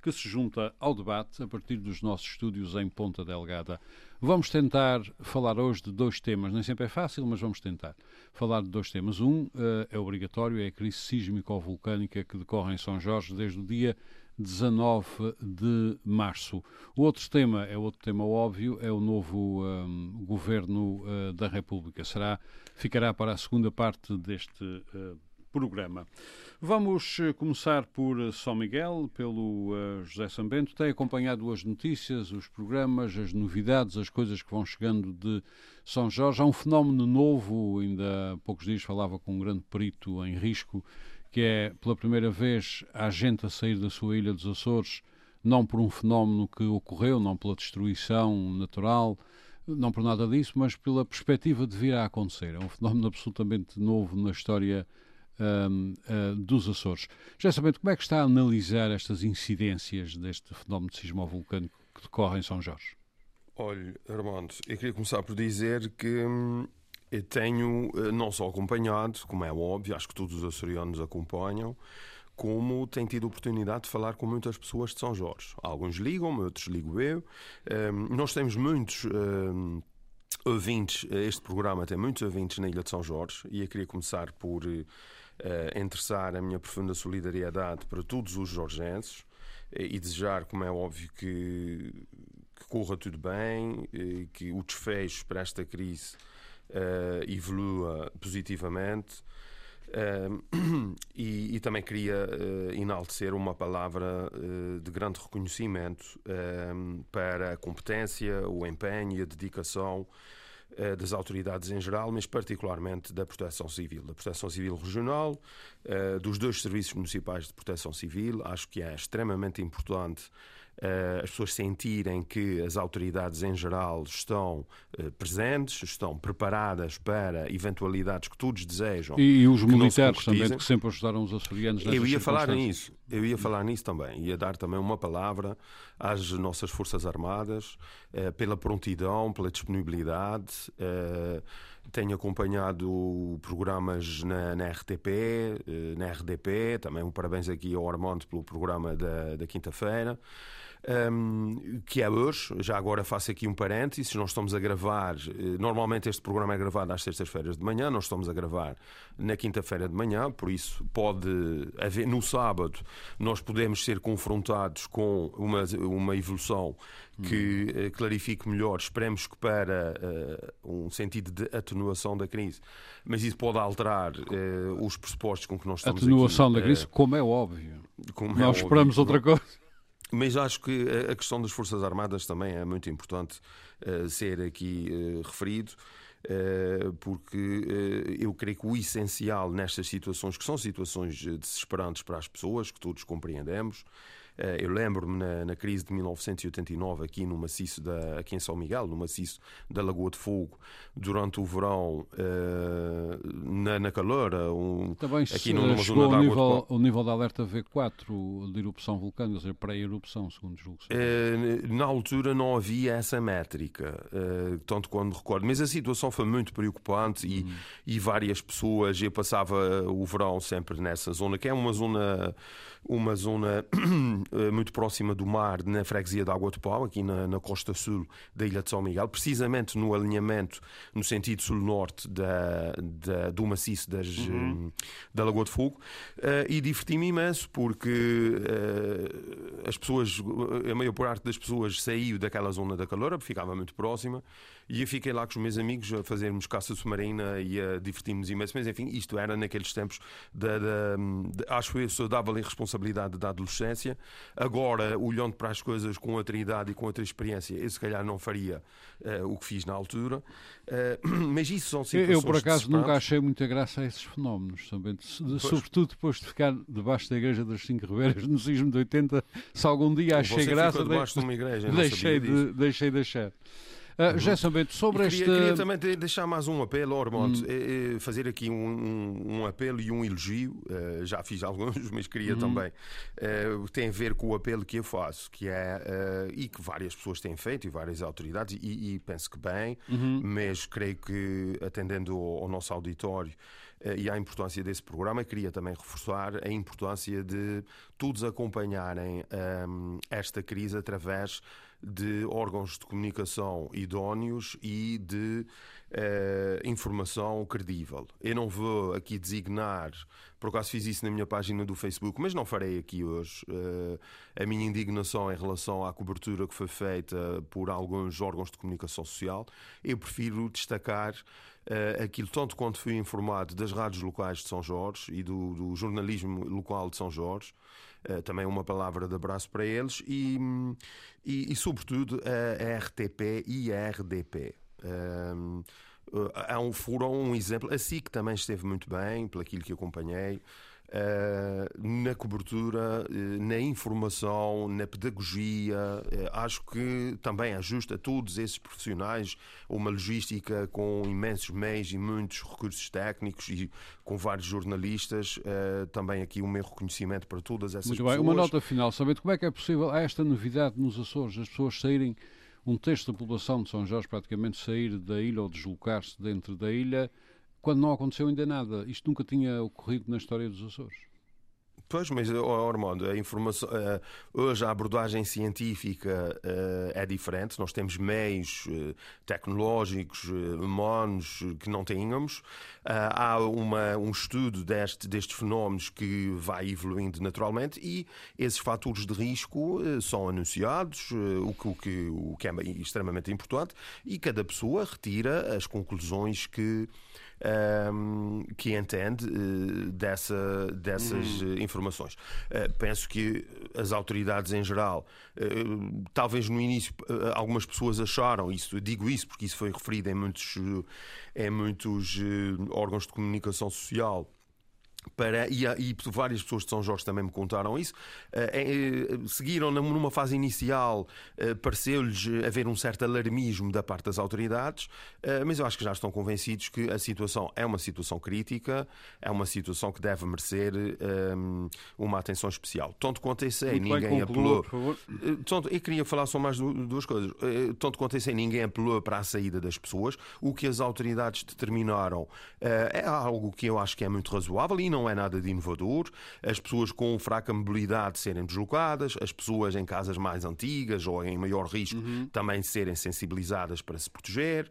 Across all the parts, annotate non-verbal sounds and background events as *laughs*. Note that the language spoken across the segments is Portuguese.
que se junta ao debate a partir dos nossos estúdios em Ponta Delgada. Vamos tentar falar hoje de dois temas, nem sempre é fácil, mas vamos tentar falar de dois temas. Um uh, é obrigatório, é a crise sísmico-vulcânica que decorre em São Jorge desde o dia 19 de março. O outro tema é outro tema óbvio, é o novo um, governo uh, da República. Será, ficará para a segunda parte deste uh, programa. Vamos começar por São Miguel, pelo uh, José Sambento. Tem acompanhado as notícias, os programas, as novidades, as coisas que vão chegando de São Jorge. Há um fenómeno novo, ainda há poucos dias falava com um grande perito em risco, que é pela primeira vez a gente a sair da sua ilha dos Açores, não por um fenómeno que ocorreu, não pela destruição natural, não por nada disso, mas pela perspectiva de vir a acontecer. É um fenómeno absolutamente novo na história uh, dos Açores. Já sabendo como é que está a analisar estas incidências deste fenómeno de sismo-vulcânico que decorre em São Jorge? Olha, Armando, eu queria começar por dizer que hum, eu tenho não só acompanhado, como é óbvio, acho que todos os açorianos acompanham, como tenho tido oportunidade de falar com muitas pessoas de São Jorge. Alguns ligam-me, outros ligo eu. Um, nós temos muitos um, ouvintes, este programa tem muitos ouvintes na Ilha de São Jorge, e eu queria começar por uh, a minha profunda solidariedade para todos os jorgenses e desejar, como é óbvio, que, que corra tudo bem, que o desfecho para esta crise uh, evolua positivamente. Uh, *clears throat* e, e, também queria uh, enaltecer uma palavra uh, de grande reconhecimento para a competência, o empenho e a dedicação das autoridades em geral, mas particularmente da Proteção Civil, da Proteção Civil Regional, dos dois serviços municipais de proteção civil. Acho que é extremamente importante as pessoas sentirem que as autoridades em geral estão uh, presentes, estão preparadas para eventualidades que todos desejam. E, e os militares também, que sempre ajudaram os açorianos Eu ia falar nisso, eu ia falar nisso também, ia dar também uma palavra às nossas Forças Armadas uh, pela prontidão, pela disponibilidade. Tenho acompanhado programas na, na RTP, na RDP, também um parabéns aqui ao Armando pelo programa da, da quinta-feira um, que é hoje. Já agora faço aqui um parênteses. Nós estamos a gravar, eh, normalmente este programa é gravado às sextas-feiras de manhã, nós estamos a gravar na quinta-feira de manhã, por isso pode haver, no sábado, nós podemos ser confrontados com uma, uma evolução que uh, clarifique melhor, esperemos que para uh, um sentido de atenuação da crise, mas isso pode alterar uh, os pressupostos com que nós estamos Atenuação aqui, da crise, como é óbvio. Como nós é esperamos óbvio, outra coisa. Mas acho que a questão das Forças Armadas também é muito importante uh, ser aqui uh, referido. Uh, porque eu creio que o essencial nestas situações, que são situações desesperantes para as pessoas, que todos compreendemos, eh, eu lembro-me na, na, crise de 1989 aqui no maciço da, aqui em São Miguel, no maciço da Lagoa de Fogo, durante o verão uh, na, na Caloura, um, Também aqui numa chegou zona de nível, o nível da alerta V4 de erupção vulcânica, ou seja, pré-erupção, segundo julgo. Uh, na altura não havia essa métrica, tanto quando recordo, mas a situação foi muito preocupante e, hum. e várias pessoas, eu passava o verão sempre nessa zona, que é uma zona uma zona eh, muito próxima do mar, na freguesia de Água de Pau, aqui na, na, costa sul da Ilha de São Miguel, precisamente no alinhamento no sentido sul-norte da, da, do maciço das, uhum. Eh, da Lagoa de Fogo, uh, e diverti-me imenso porque as pessoas, a maior parte das pessoas saiu daquela zona da calor, ficava muito próxima, E eu fiquei lá com os meus amigos a fazermos caça submarina e a divertirmos imenso. Mas enfim, isto era naqueles tempos da, da, de, acho eu, saudável irresponsabilidade da adolescência. Agora, olhando para as coisas com outra idade e com outra experiência, eu se calhar não faria uh, o que fiz na altura. Uh, *clears throat* mas isso são situações Eu, por acaso, nunca achei muita graça a esses fenómenos, também. Sobretudo depois de ficar debaixo da Igreja das Cinco Ribeiras no sismo de 80, se algum dia achei Você graça. Debaixo de uma igreja, deixei, de, deixei de achar. Uh. Gerson Bento, sobre queria, este. Queria também deixar mais um apelo, Ormond, hum. é, é fazer aqui um, um, um, apelo e um elogio. Uh, já fiz alguns, *laughs* mas queria hum. também. Uh, tem a ver com o apelo que eu faço, que é. e que várias pessoas têm feito, e várias autoridades, e, e penso que bem, uhum. mas creio que, atendendo ao, ao nosso auditório, e à importância desse programa, queria também reforçar a importância de todos acompanharem um, esta crise através de órgãos de comunicação idóneos e de uh, informação credível. Eu não vou aqui designar, por acaso fiz isso na minha página do Facebook, mas não farei aqui hoje, uh, a minha indignação em relação à cobertura que foi feita por alguns órgãos de comunicação social. Eu prefiro destacar uh, aquilo tanto quanto fui informado das rádios locais de São Jorge e do, do jornalismo local de São Jorge. Uh, também uma palavra de abraço para eles e, e, e sobretudo a RTP e a RDP. Um, uh, um, foram um exemplo. A SIC também esteve muito bem, pelo aquilo que acompanhei. Uh, na cobertura, uh, na informação, na pedagogia. Uh, acho que também justo a todos esses profissionais uma logística com imensos meios e muitos recursos técnicos e com vários jornalistas. também aqui o meu reconhecimento para todas essas Muito pessoas. Bem. Uma nota final, sabendo como é que é possível esta novidade nos Açores, as pessoas saírem, um terço da população de São Jorge praticamente sair da ilha ou deslocar-se dentro da ilha quando não aconteceu ainda nada. Isto nunca tinha ocorrido na história dos Açores. Pois, mas, Armando, a informação, uh, hoje a abordagem científica uh, é diferente. Nós temos meios uh, tecnológicos, humanos, que não tínhamos. há uma, um estudo deste, destes fenómenos que vai evoluindo naturalmente e esses fatores de risco são anunciados, o, que, o, que, o que é extremamente importante, e cada pessoa retira as conclusões que um, que entende uh, dessa, dessas uhum. informações. Uh, penso que as autoridades em geral, uh, talvez no início algumas pessoas acharam isso, digo isso porque isso foi referido em muitos, em muitos órgãos de comunicação social para, e, e, várias pessoas de São Jorge também me contaram isso, uh, seguiram numa fase inicial, uh, pareceu-lhes haver um certo alarmismo da parte das autoridades, uh, mas eu acho que já estão convencidos que a situação é uma situação crítica, é uma situação que deve merecer um, uma atenção especial. Tanto quanto eu sei, Muito ninguém apelou. Tanto, eu queria falar só mais duas coisas. Tanto quanto eu sei, ninguém apelou para a saída das pessoas. O que as autoridades determinaram é algo que eu acho que é muito razoável e não não é nada de inovador. As pessoas com fraca mobilidade serem deslocadas, as pessoas em casas mais antigas ou em maior risco uhum. também serem sensibilizadas para se proteger,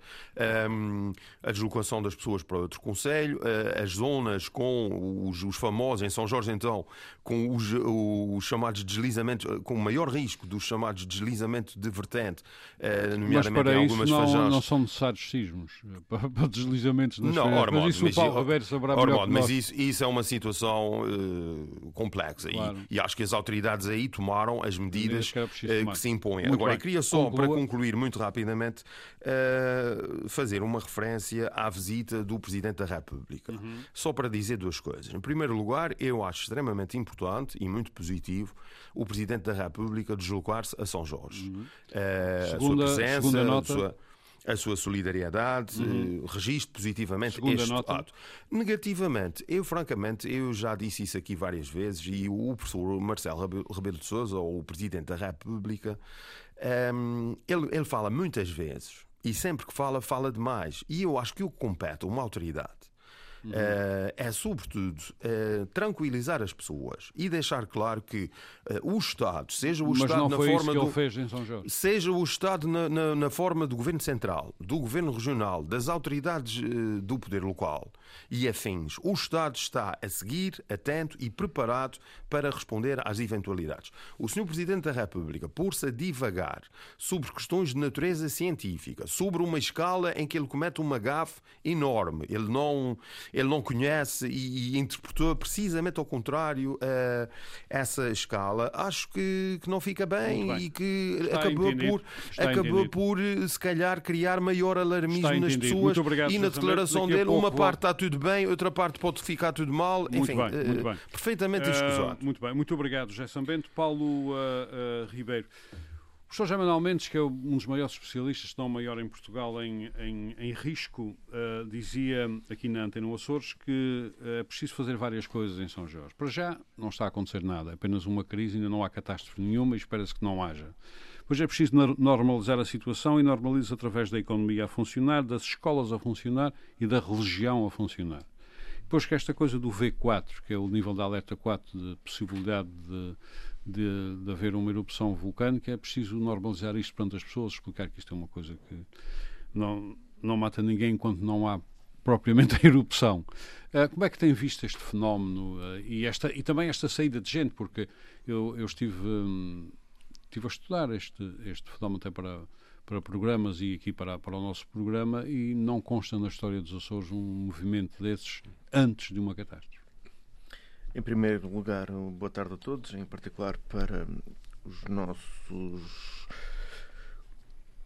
um, a deslocação das pessoas para outro conselho, uh, as zonas com os, os, famosos, em São Jorge então, com os, os chamados deslizamentos, com o maior risco dos chamados deslizamentos de vertente, uh, nomeadamente mas para em algumas isso não, não são necessários sismos *laughs* para, deslizamentos das não, Ormond, mas isso mas, o Paulo Roberto saberá Ormond, mas isso, isso é uma situação uh, complexa claro. e, e, acho que as autoridades aí tomaram as medidas que, uh, que se impõem. Muito Agora, bem. eu queria só, Conclua. para concluir muito rapidamente, uh, fazer uma referência à visita do Presidente da República. Uhum. Só para dizer duas coisas. Em primeiro lugar, eu acho extremamente importante e muito positivo o Presidente da República deslocar-se a São Jorge. Uhum. Segunda, a sua presença. A sua, a sua solidariedade, uhum. Eh, registro positivamente Segunda este nota. ato. Negativamente, eu francamente, eu já disse isso aqui várias vezes e o professor Marcelo Rebelo de Sousa, ou o Presidente da República, um, ehm, ele, ele fala muitas vezes e sempre que fala, fala demais. E eu acho que o que compete uma autoridade uhum. uh, é, sobretudo, uh, tranquilizar as pessoas e deixar claro que uh, o Estado, seja o Mas Estado na forma do, seja o Estado na, na, na, forma do Governo Central, do Governo Regional, das autoridades do poder local e afins, o Estado está a seguir, atento e preparado para responder às eventualidades. O Sr. Presidente da República, por-se a divagar sobre questões de natureza científica, sobre uma escala em que ele comete uma gafe enorme, ele não, ele não conhece e, e interpretou precisamente ao contrário uh, essa escala, acho que, que não fica bem, bem. e que Está acabou por, acabou por, se calhar, criar maior alarmismo nas pessoas obrigado, e na declaração dele, uma parte está tudo bem, outra parte pode ficar tudo mal, muito enfim, bem, muito uh, bem. perfeitamente escusado. Uh, muito bem, muito obrigado, José Sambento. Paulo Ribeiro. O professor José Manuel Mendes, que é um dos maiores especialistas, não maior em Portugal em, em, em risco, uh, dizia aqui na Antena Açores que é preciso fazer várias coisas em São Jorge. Para já não está a acontecer nada, é apenas uma crise, ainda não há catástrofe nenhuma e espera-se que não haja. Pois é preciso normalizar a situação e normaliza através da economia a funcionar, das escolas a funcionar e da religião a funcionar. Depois que esta coisa do V4, que é o nível de alerta 4 de possibilidade de de, de haver uma erupção vulcânica, é preciso normalizar isto perante as pessoas, explicar que isto é uma coisa que não, não mata ninguém enquanto não há propriamente a erupção. Uh, como é que tem visto este fenómeno uh, e, esta, e também esta saída de gente? Porque eu, eu estive, um, estive a estudar este, este fenómeno até para, para programas e aqui para, para o nosso programa e não consta na história dos Açores um movimento desses antes de uma catástrofe. Em primeiro lugar, boa tarde a todos, em particular para os nossos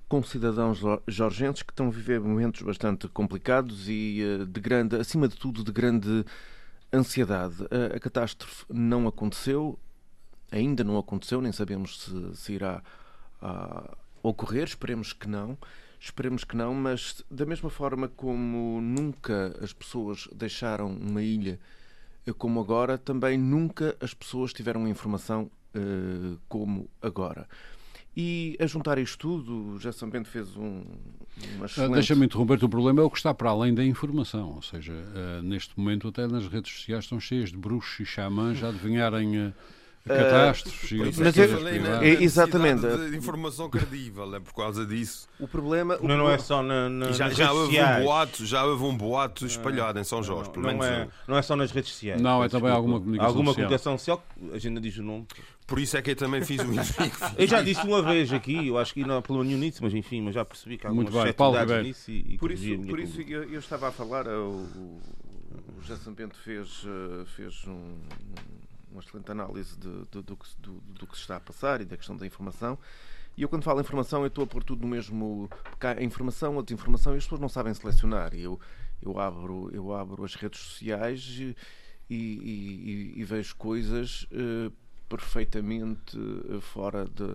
concidadãos jorgenses que estão a viver momentos bastante complicados e eh, de grande, acima de tudo, de grande ansiedade. A, catástrofe não aconteceu, ainda não aconteceu, nem sabemos se, se irá a, ocorrer, esperemos que não. Esperemos que não, mas da mesma forma como nunca as pessoas deixaram uma ilha como agora, também nunca as pessoas tiveram informação uh, como agora. E a juntar isto tudo, já Bento fez um, ah, excelente... Deixa-me interromper, o problema é o que está para além da informação, ou seja, uh, neste momento até nas redes sociais estão cheias de bruxos e xamãs a adivinharem... Uh, catástrofes. Uh, mas eu falei na, exatamente. De informação credível, é por causa disso. O problema. Não, não é só na, na já, nas já redes houve sociais. um boato, já houve um boato espalhado em São Jorge, não, pelo menos. Não é, não é só nas redes sociais. Não, é também alguma comunicação alguma social. comunicação social, a gente não diz o nome. Por isso é que eu também fiz o *laughs* Eu já disse uma vez aqui, eu acho que não há problema nenhum nisso, mas enfim, mas já percebi que há algumas Muito bem, Paulo nisso e, e por isso, por isso eu, eu, estava a falar, o, o José Sampento fez, eh, fez um, uma excelente análise de, de, do, que, do, do, que se está a passar e da questão da informação. E eu, quando falo informação, eu estou a pôr tudo no mesmo. Porque há informação, a desinformação, e as pessoas não sabem selecionar. Eu, eu, abro, eu abro as redes sociais e, e, e, e vejo coisas uh, perfeitamente eh, fora de.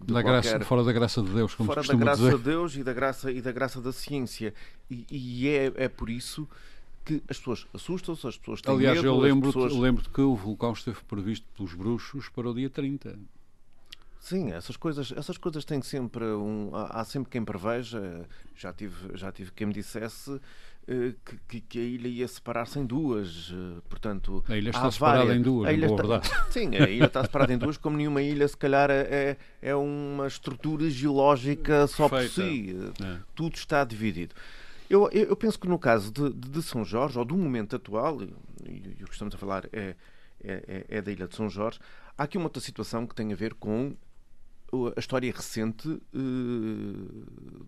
de da qualquer... graça, fora da graça de Deus, como fora da graça dizer. de Deus e da graça e da graça da ciência e, e é, é por isso que as pessoas assustam-se, as pessoas têm Aliás, medo. eu lembro-te pessoas... lembro que o vulcão esteve previsto pelos bruxos para o dia 30. Sim, essas coisas, essas coisas têm sempre um. Há, sempre quem preveja. Já tive, já tive quem me dissesse uh, que, que, a ilha ia separar-se em duas. Uh, portanto, a ilha está separada várias... em duas, a ilha está... *laughs* Sim, a ilha está separada em duas, como nenhuma ilha, se calhar, é, é uma estrutura geológica só por si. É. Tudo está dividido. Eu, eu penso que no caso de, de São Jorge, ou do momento atual, e, e o que estamos a falar é, é, é, da ilha de São Jorge, há aqui uma outra situação que tem a ver com a história recente uh,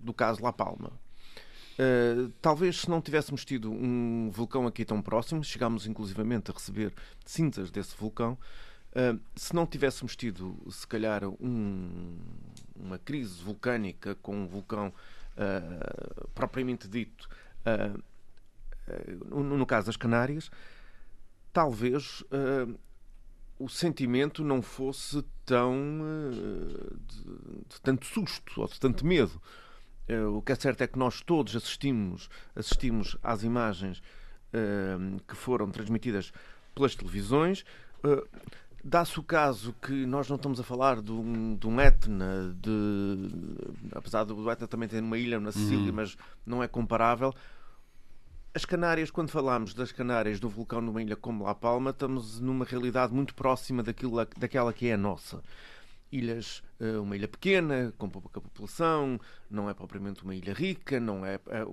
do caso La Palma. Uh, talvez se não tivéssemos tido um vulcão aqui tão próximo, chegámos inclusivamente a receber cinzas desse vulcão, uh, se não tivéssemos tido, se calhar, um, uma crise vulcânica com um vulcão uh, propriamente dito, uh, no, no, caso das Canárias, talvez o sentimento não fosse tão de, de, tanto susto ou de tanto medo. o que é certo é que nós todos assistimos, assistimos às imagens que foram transmitidas pelas televisões. Dá-se o caso que nós não estamos a falar de um, de um Etna, de, apesar do Etna também ter uma ilha na Sicília, uhum. mas não é comparável. as Canárias, quando falamos das Canárias do vulcão numa ilha como La Palma, estamos numa realidade muito próxima daquilo, daquela que é a nossa. Ilhas, eh, uma ilha pequena, com pouca população, não é propriamente uma ilha rica, não é, é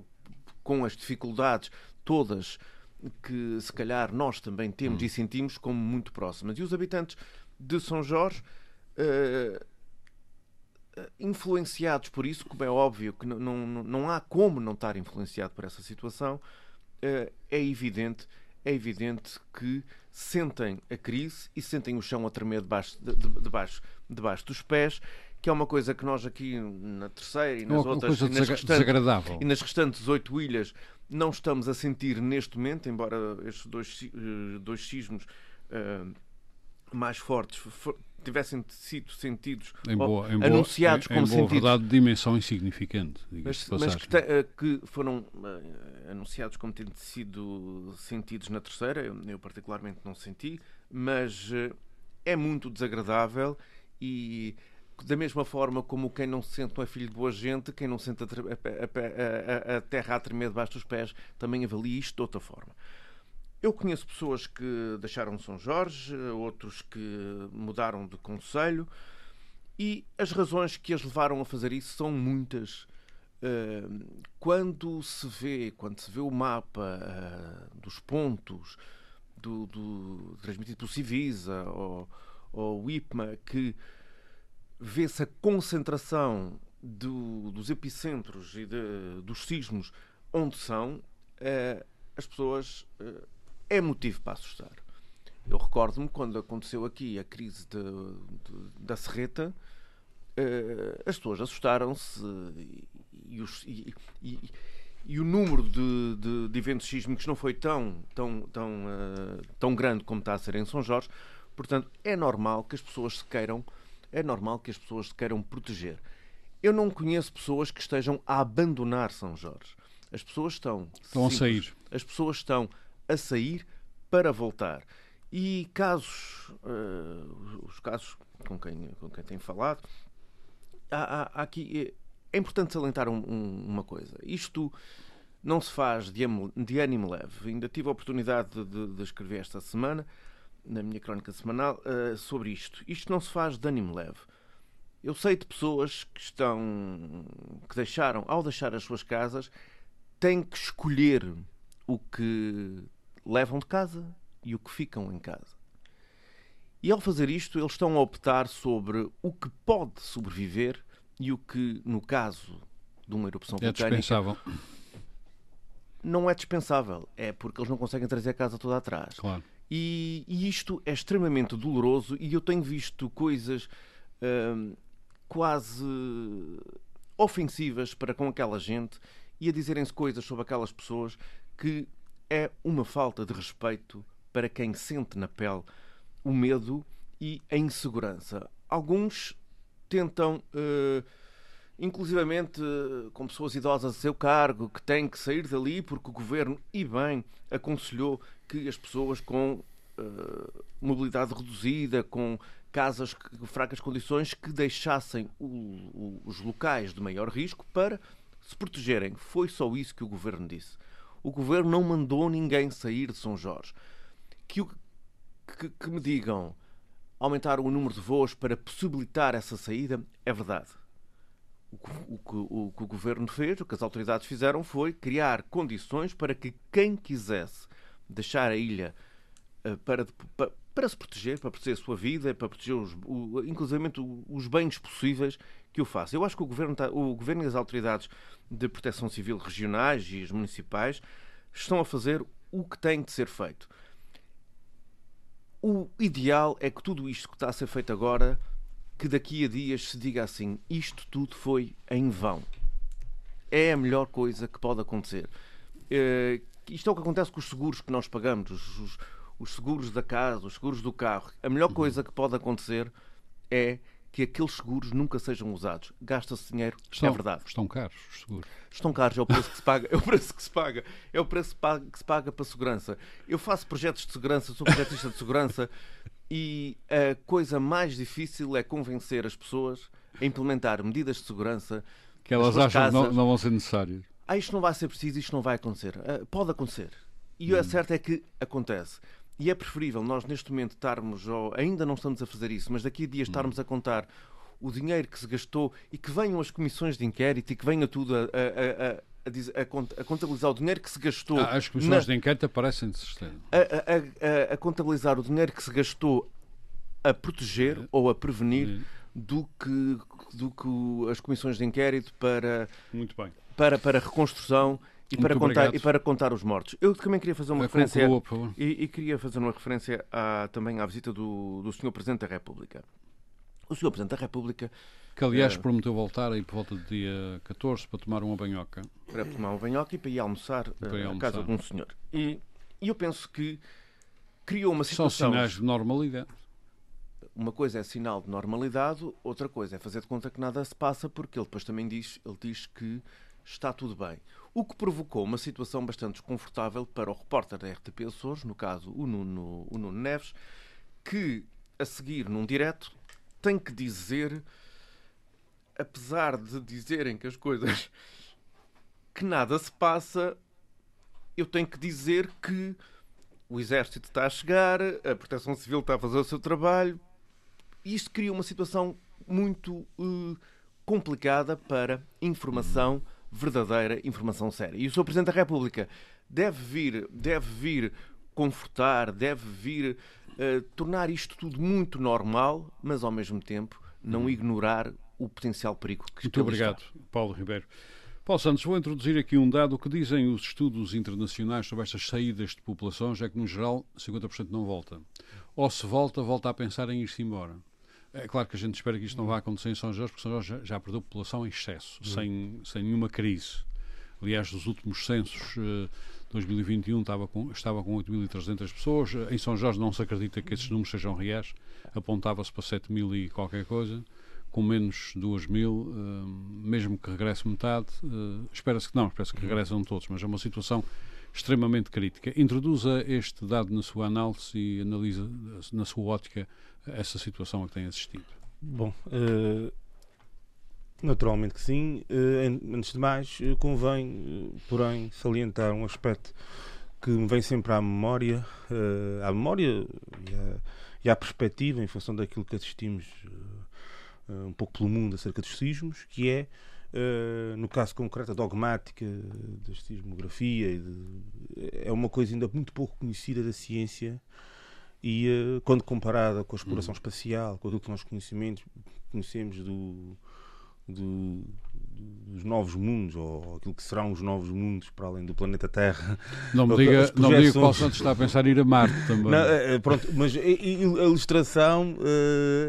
com as dificuldades todas que se calhar nós também temos hum. e sentimos como muito próximas. E os habitantes de São Jorge, uh, influenciados por isso, como é óbvio que não, não, não há como não estar influenciado por essa situação, uh, é evidente é evidente que sentem a crise e sentem o chão a tremer debaixo, de, de, debaixo, debaixo dos pés, que é uma coisa que nós aqui na terceira e nas outras e nas, restantes, e nas restantes oito ilhas não estamos a sentir neste momento, embora estes dois, eh, dois sismos uh, mais fortes tivessem sido sentidos em boa, em boa, anunciados em, como em boa sentidos. verdade, dimensão insignificante. Mas, mas que, te, uh, que, foram uh, anunciados como tendo sido sentidos na terceira, eu, eu particularmente não senti, mas é muito desagradável e da mesma forma como quem não se sente não é filho de boa gente, quem não sente a, a, a, a terra a tremer debaixo dos pés, também avalia isto de outra forma. Eu conheço pessoas que deixaram São Jorge, outros que mudaram de conselho, e as razões que as levaram a fazer isso são muitas. Quando se vê, quando se vê o mapa ah, dos pontos do, do transmitido pelo Civisa ou, ou o IPMA, que vê-se a concentração do, dos epicentros e de, dos sismos onde são, uh, as pessoas uh, é motivo para assustar. Eu recordo-me quando aconteceu aqui a crise de, de, da Serreta, uh, as pessoas assustaram-se e, e, e, e, o número de, de, eventos sísmicos não foi tão, tão, tão, tão grande como está a ser em São Jorge. Portanto, é normal que as pessoas se queiram é normal que as pessoas se queiram proteger. Eu não conheço pessoas que estejam a abandonar São Jorge. As pessoas estão. Estão simples, a sair. As pessoas estão a sair para voltar. E casos, uh, os casos com quem, com quem tenho falado, há, há, há aqui. É importante salientar um, um, uma coisa. Isto não se faz de, de ânimo leve. Ainda tive a oportunidade de, de, de escrever esta semana na minha crónica semanal uh, sobre isto. Isto não se faz de ânimo leve. Eu sei de pessoas que estão que deixaram, ao deixar as suas casas, têm que escolher o que levam de casa e o que ficam em casa. E ao fazer isto, eles estão a optar sobre o que pode sobreviver e o que, no caso de uma erupção é vulcânica, dispensável. não é dispensável. É porque eles não conseguem trazer a casa toda atrás. Claro. E, e, isto é extremamente doloroso e eu tenho visto coisas hum, quase ofensivas para com aquela gente e a dizerem-se coisas sobre aquelas pessoas que é uma falta de respeito para quem sente na pele o medo e a insegurança. Alguns tentam, uh, inclusivamente uh, com pessoas idosas a seu cargo, que têm que sair dali porque o governo, e bem, aconselhou que as pessoas com uh, mobilidade reduzida, com casas de fracas condições, que deixassem o, o, os locais de maior risco para se protegerem. Foi só isso que o governo disse. O governo não mandou ninguém sair de São Jorge. Que, que, que me digam aumentar o número de voos para possibilitar essa saída é verdade. O que, o, o que, o, governo fez, o que as autoridades fizeram foi criar condições para que quem quisesse deixar a ilha uh, para, para, para, se proteger, para proteger a sua vida, para proteger os, o, inclusive os bens possíveis que o faça. Eu acho que o governo, está, o governo e as autoridades de proteção civil regionais e as municipais estão a fazer o que tem de ser feito. O ideal é que tudo isto que está a ser feito agora, que daqui a dias se diga assim: isto tudo foi em vão. É a melhor coisa que pode acontecer. Isto é o que acontece com os seguros que nós pagamos, os, os, os seguros da casa, os seguros do carro. A melhor coisa que pode acontecer é que aqueles seguros nunca sejam usados. Gasta-se dinheiro, é estão, é verdade. Estão caros os seguros. Estão caros, é o preço que se paga, é o preço que se paga, é o preço que se paga para a segurança. Eu faço projetos de segurança, sou projetista de segurança e a coisa mais difícil é convencer as pessoas a implementar medidas de segurança que elas acham que não, não vão ser necessárias ah, isto não vai ser preciso, isto não vai acontecer. Uh, pode acontecer. E hum. o certo é que acontece. E é preferível nós, neste momento, estarmos, ou ainda não estamos a fazer isso, mas daqui a dias hum. estarmos a contar o dinheiro que se gastou e que venham as comissões de inquérito e que venha tudo a, a, a a, a, a, contabilizar o dinheiro que se gastou. Ah, as comissões na, de inquérito aparecem a, a, a, contabilizar o dinheiro que se gastou a proteger é. ou a prevenir do que, do que as comissões de inquérito para, Muito bem. Para, para reconstrução e para, contar, e para contar os mortos. Eu também queria fazer uma é referência e, e, queria fazer uma referência à, também à visita do, do Sr. Presidente da República. O Sr. Presidente da República que aliás é, prometeu voltar aí por volta do dia 14 para tomar uma banhoca. Para tomar uma banhoca e para ir almoçar, para ir almoçar. à casa de um senhor. E, e eu penso que criou uma situação. São sinais de normalidade uma coisa é sinal de normalidade, outra coisa é fazer de conta que nada se passa, porque ele depois também diz, ele diz que está tudo bem. O que provocou uma situação bastante desconfortável para o repórter da RTP Açores, no caso o Nuno, o Nuno Neves, que a seguir num direto tem que dizer, apesar de dizerem que as coisas que nada se passa, eu tenho que dizer que o exército está a chegar, a proteção civil está a fazer o seu trabalho, isto cria uma situação muito uh, complicada para informação verdadeira, informação séria. E o Sr. Presidente da República deve vir, deve vir confortar, deve vir uh, tornar isto tudo muito normal, mas ao mesmo tempo não uhum. ignorar o potencial perigo que Muito obrigado, está. Paulo Ribeiro. Paulo Santos, vou introduzir aqui um dado. O que dizem os estudos internacionais sobre estas saídas de populações é que, no geral, 50% não volta. Ou se volta, volta a pensar em ir-se embora. É claro que a gente espera que isto não vá acontecer em São Jorge, porque São Jorge já, já perdeu população em excesso, uhum. sem, sem nenhuma crise. Aliás, nos últimos censos, uh, 2021 estava com, estava com 8.300 pessoas. Em São Jorge não se acredita que esses números sejam reais. Apontava-se para 7.000 e qualquer coisa, com menos 2.000, uh, mesmo que regresse metade. Uh, Espera-se que não, espera-se que regressam todos, mas é uma situação extremamente crítica. Introduza este dado na sua análise e analisa na sua ótica essa situação a que tem assistido? Bom, uh, naturalmente que sim. Uh, antes de mais, uh, convém, porém, salientar um aspecto que me vem sempre à memória, à memória e à, perspectiva, em função daquilo que assistimos um pouco pelo mundo acerca dos sismos, que é no caso concreto, a dogmática da sismografia é uma coisa ainda muito pouco conhecida da ciência e uh, quando comparada com a exploração hum. espacial, com aquilo que nós conhecemos, conhecemos do, do, dos novos mundos, ou aquilo que serão os novos mundos para além do planeta Terra. Não me diga, não me diga que Paulo Santos está a pensar em ir a Marte *laughs* também. Não, é, pronto, mas a ilustração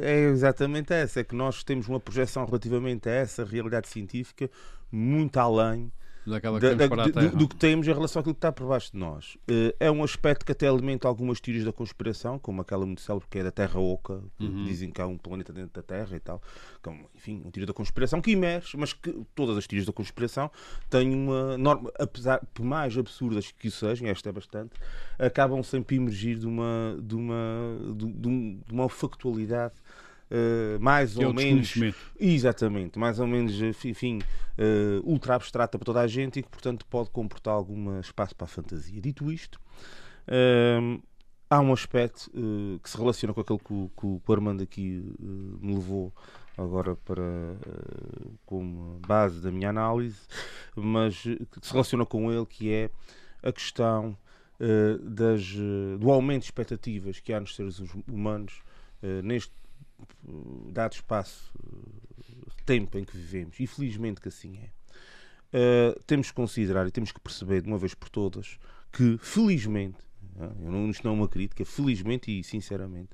é exatamente essa, é que nós temos uma projeção relativamente a essa realidade científica muito além Daquela que da, do, do, que temos em relação àquilo que está por baixo de nós. Uh, é um aspecto que até alimenta algumas teorias da conspiração, como aquela muito célebre que é da Terra Oca, que uhum. dizem que há um planeta dentro da Terra e tal. Como, enfim, uma teoria da conspiração que emerge, mas que todas as teorias da conspiração têm uma norma, apesar por mais absurdas que sejam, esta é bastante, acabam sempre a emergir de uma, de uma, de, de uma factualidade uh, mais que ou é menos. Exatamente, mais ou menos, enfim, uh, ultra abstrata para toda a gente e que, portanto, pode comportar algum espaço para a fantasia. Dito isto, uh, há um aspecto que se relaciona com aquele que o, que o Armando aqui me levou agora para como base da minha análise, mas que se relaciona com ele, que é a questão das, do aumento de expectativas que há nos seres humanos neste dado espaço, tempo em que vivemos, e felizmente que assim é, uh, temos que considerar e temos que perceber de uma vez por todas que, felizmente, uh, não, isto não é uma crítica, felizmente e sinceramente,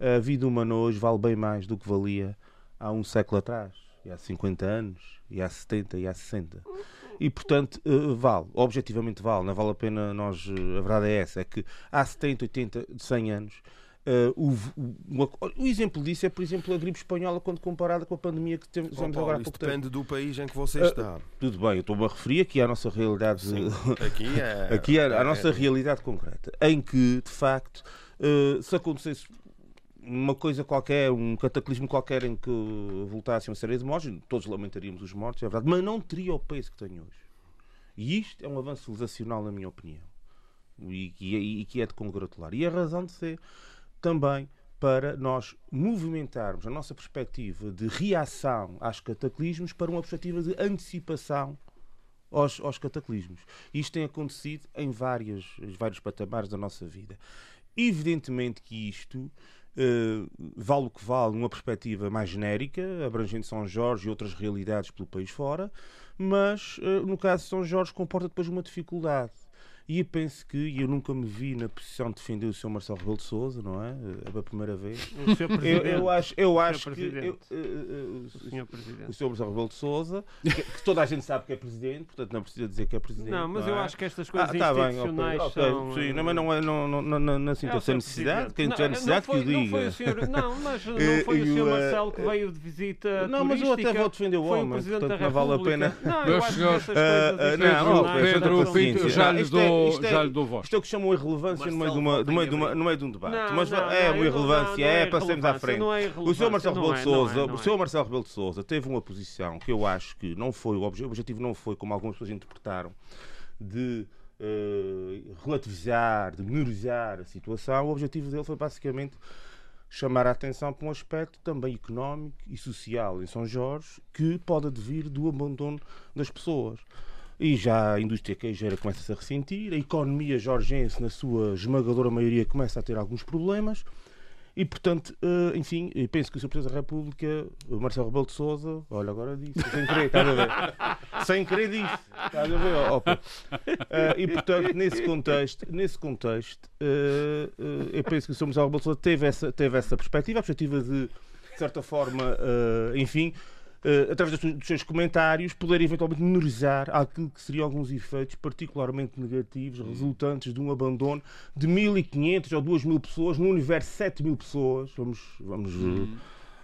a vida humana hoje vale bem mais do que valia há um século atrás, e há 50 anos, e há 70 e há 60. E portanto, uh, vale, objetivamente vale, não vale a pena nós. a verdade é essa, é que há 70, 80, 100 anos Uh, o, exemplo disso é, por exemplo, a gripe espanhola quando comparada com a pandemia que temos oh, agora há pouco depende tempo. do país em que você uh, está. Tudo bem, eu estou-me a referir aqui à nossa realidade. Sim, *laughs* aqui é, aqui é, nossa é, realidade concreta, em que, de facto, uh, se acontecesse uma coisa qualquer, um cataclismo qualquer em que voltasse uma série de mortes, todos lamentaríamos os mortos, é verdade, mas não teria o peso que tem hoje. E isto é um avanço civilizacional, na minha opinião. E, e, e que é de congratular. E a razão de ser também para nós movimentarmos a nossa perspectiva de reação aos cataclismos para uma perspectiva de antecipação aos, aos cataclismos. Isto tem acontecido em várias, vários patamares da nossa vida. Evidentemente que isto Uh, vale o que vale numa perspectiva mais genérica, abrangendo São Jorge e outras realidades pelo país fora, mas uh, no caso de São Jorge comporta depois uma dificuldade e eu penso que, e eu nunca me vi na posição de defender o Sr. Marcelo Rebelo de Souza, não é? É a primeira vez. O Sr. Presidente. Eu, eu acho, eu acho que. Eu, uh, uh, o Sr. Presidente. O Sr. Marcelo Rebelo de Souza, que, que, toda a gente sabe que é Presidente, portanto não precisa dizer que é Presidente. Não, mas não eu é? acho que estas coisas ah, tá institucionais bem, okay, são. Okay, sim, não, mas não, é, não, não, não, não, não sinto é essa necessidade. Quem tiver necessidade não foi, que o diga. Não, foi o senhor, não *laughs* mas não Eh, foi o Sr. o, eh, Marcelo que veio de visita. Não, mas eu até vou defender o homem, Presidente portanto não vale a pena. Não, eu acho que eh, coisas eh, não, Pedro Pinto, já lhe é- dou, isto é- já lhe dou voz. Isto é o que chamam irrelevância no meio, de uma, no, meio de uma, no meio de um debate. Não, mas não, é não, uma não- irrelevância, não, não é, é passemos à irrelevância, frente. não é o Sr. Marcelo Rebelo é, de é, Souza, o é. Sr. Marcelo Rebelo de Souza teve uma posição que eu acho que não foi o obje- o objetivo não foi como algumas pessoas interpretaram de eh, relativizar, de menorizar a situação. O objetivo dele foi basicamente chamar a atenção para um aspecto também económico e social em São Jorge que pode advir do abandono das pessoas. E já a indústria queijeira começa-se a ressentir, a economia jorgense, na sua esmagadora maioria, começa a ter alguns problemas. E, portanto, eh, enfim, penso que o Sr. Presidente da República, Marcelo Rebelo de Souza, olha, agora disse, sem querer, estás a ver? *laughs* sem querer disse, estás a ver? ó, ó, Pedro. Eh, e, portanto, nesse contexto, nesse contexto eh, eu penso que o Sr. Marcelo Rebelo de Souza teve essa, teve essa perspectiva, a perspectiva de, de certa forma, enfim, eh, através dos, dos seus comentários, poder eventualmente menorizar aquilo que seriam alguns efeitos particularmente negativos resultantes de um abandono de 1.500 ou 2.000 pessoas num universo de 7.000 pessoas. Vamos. vamos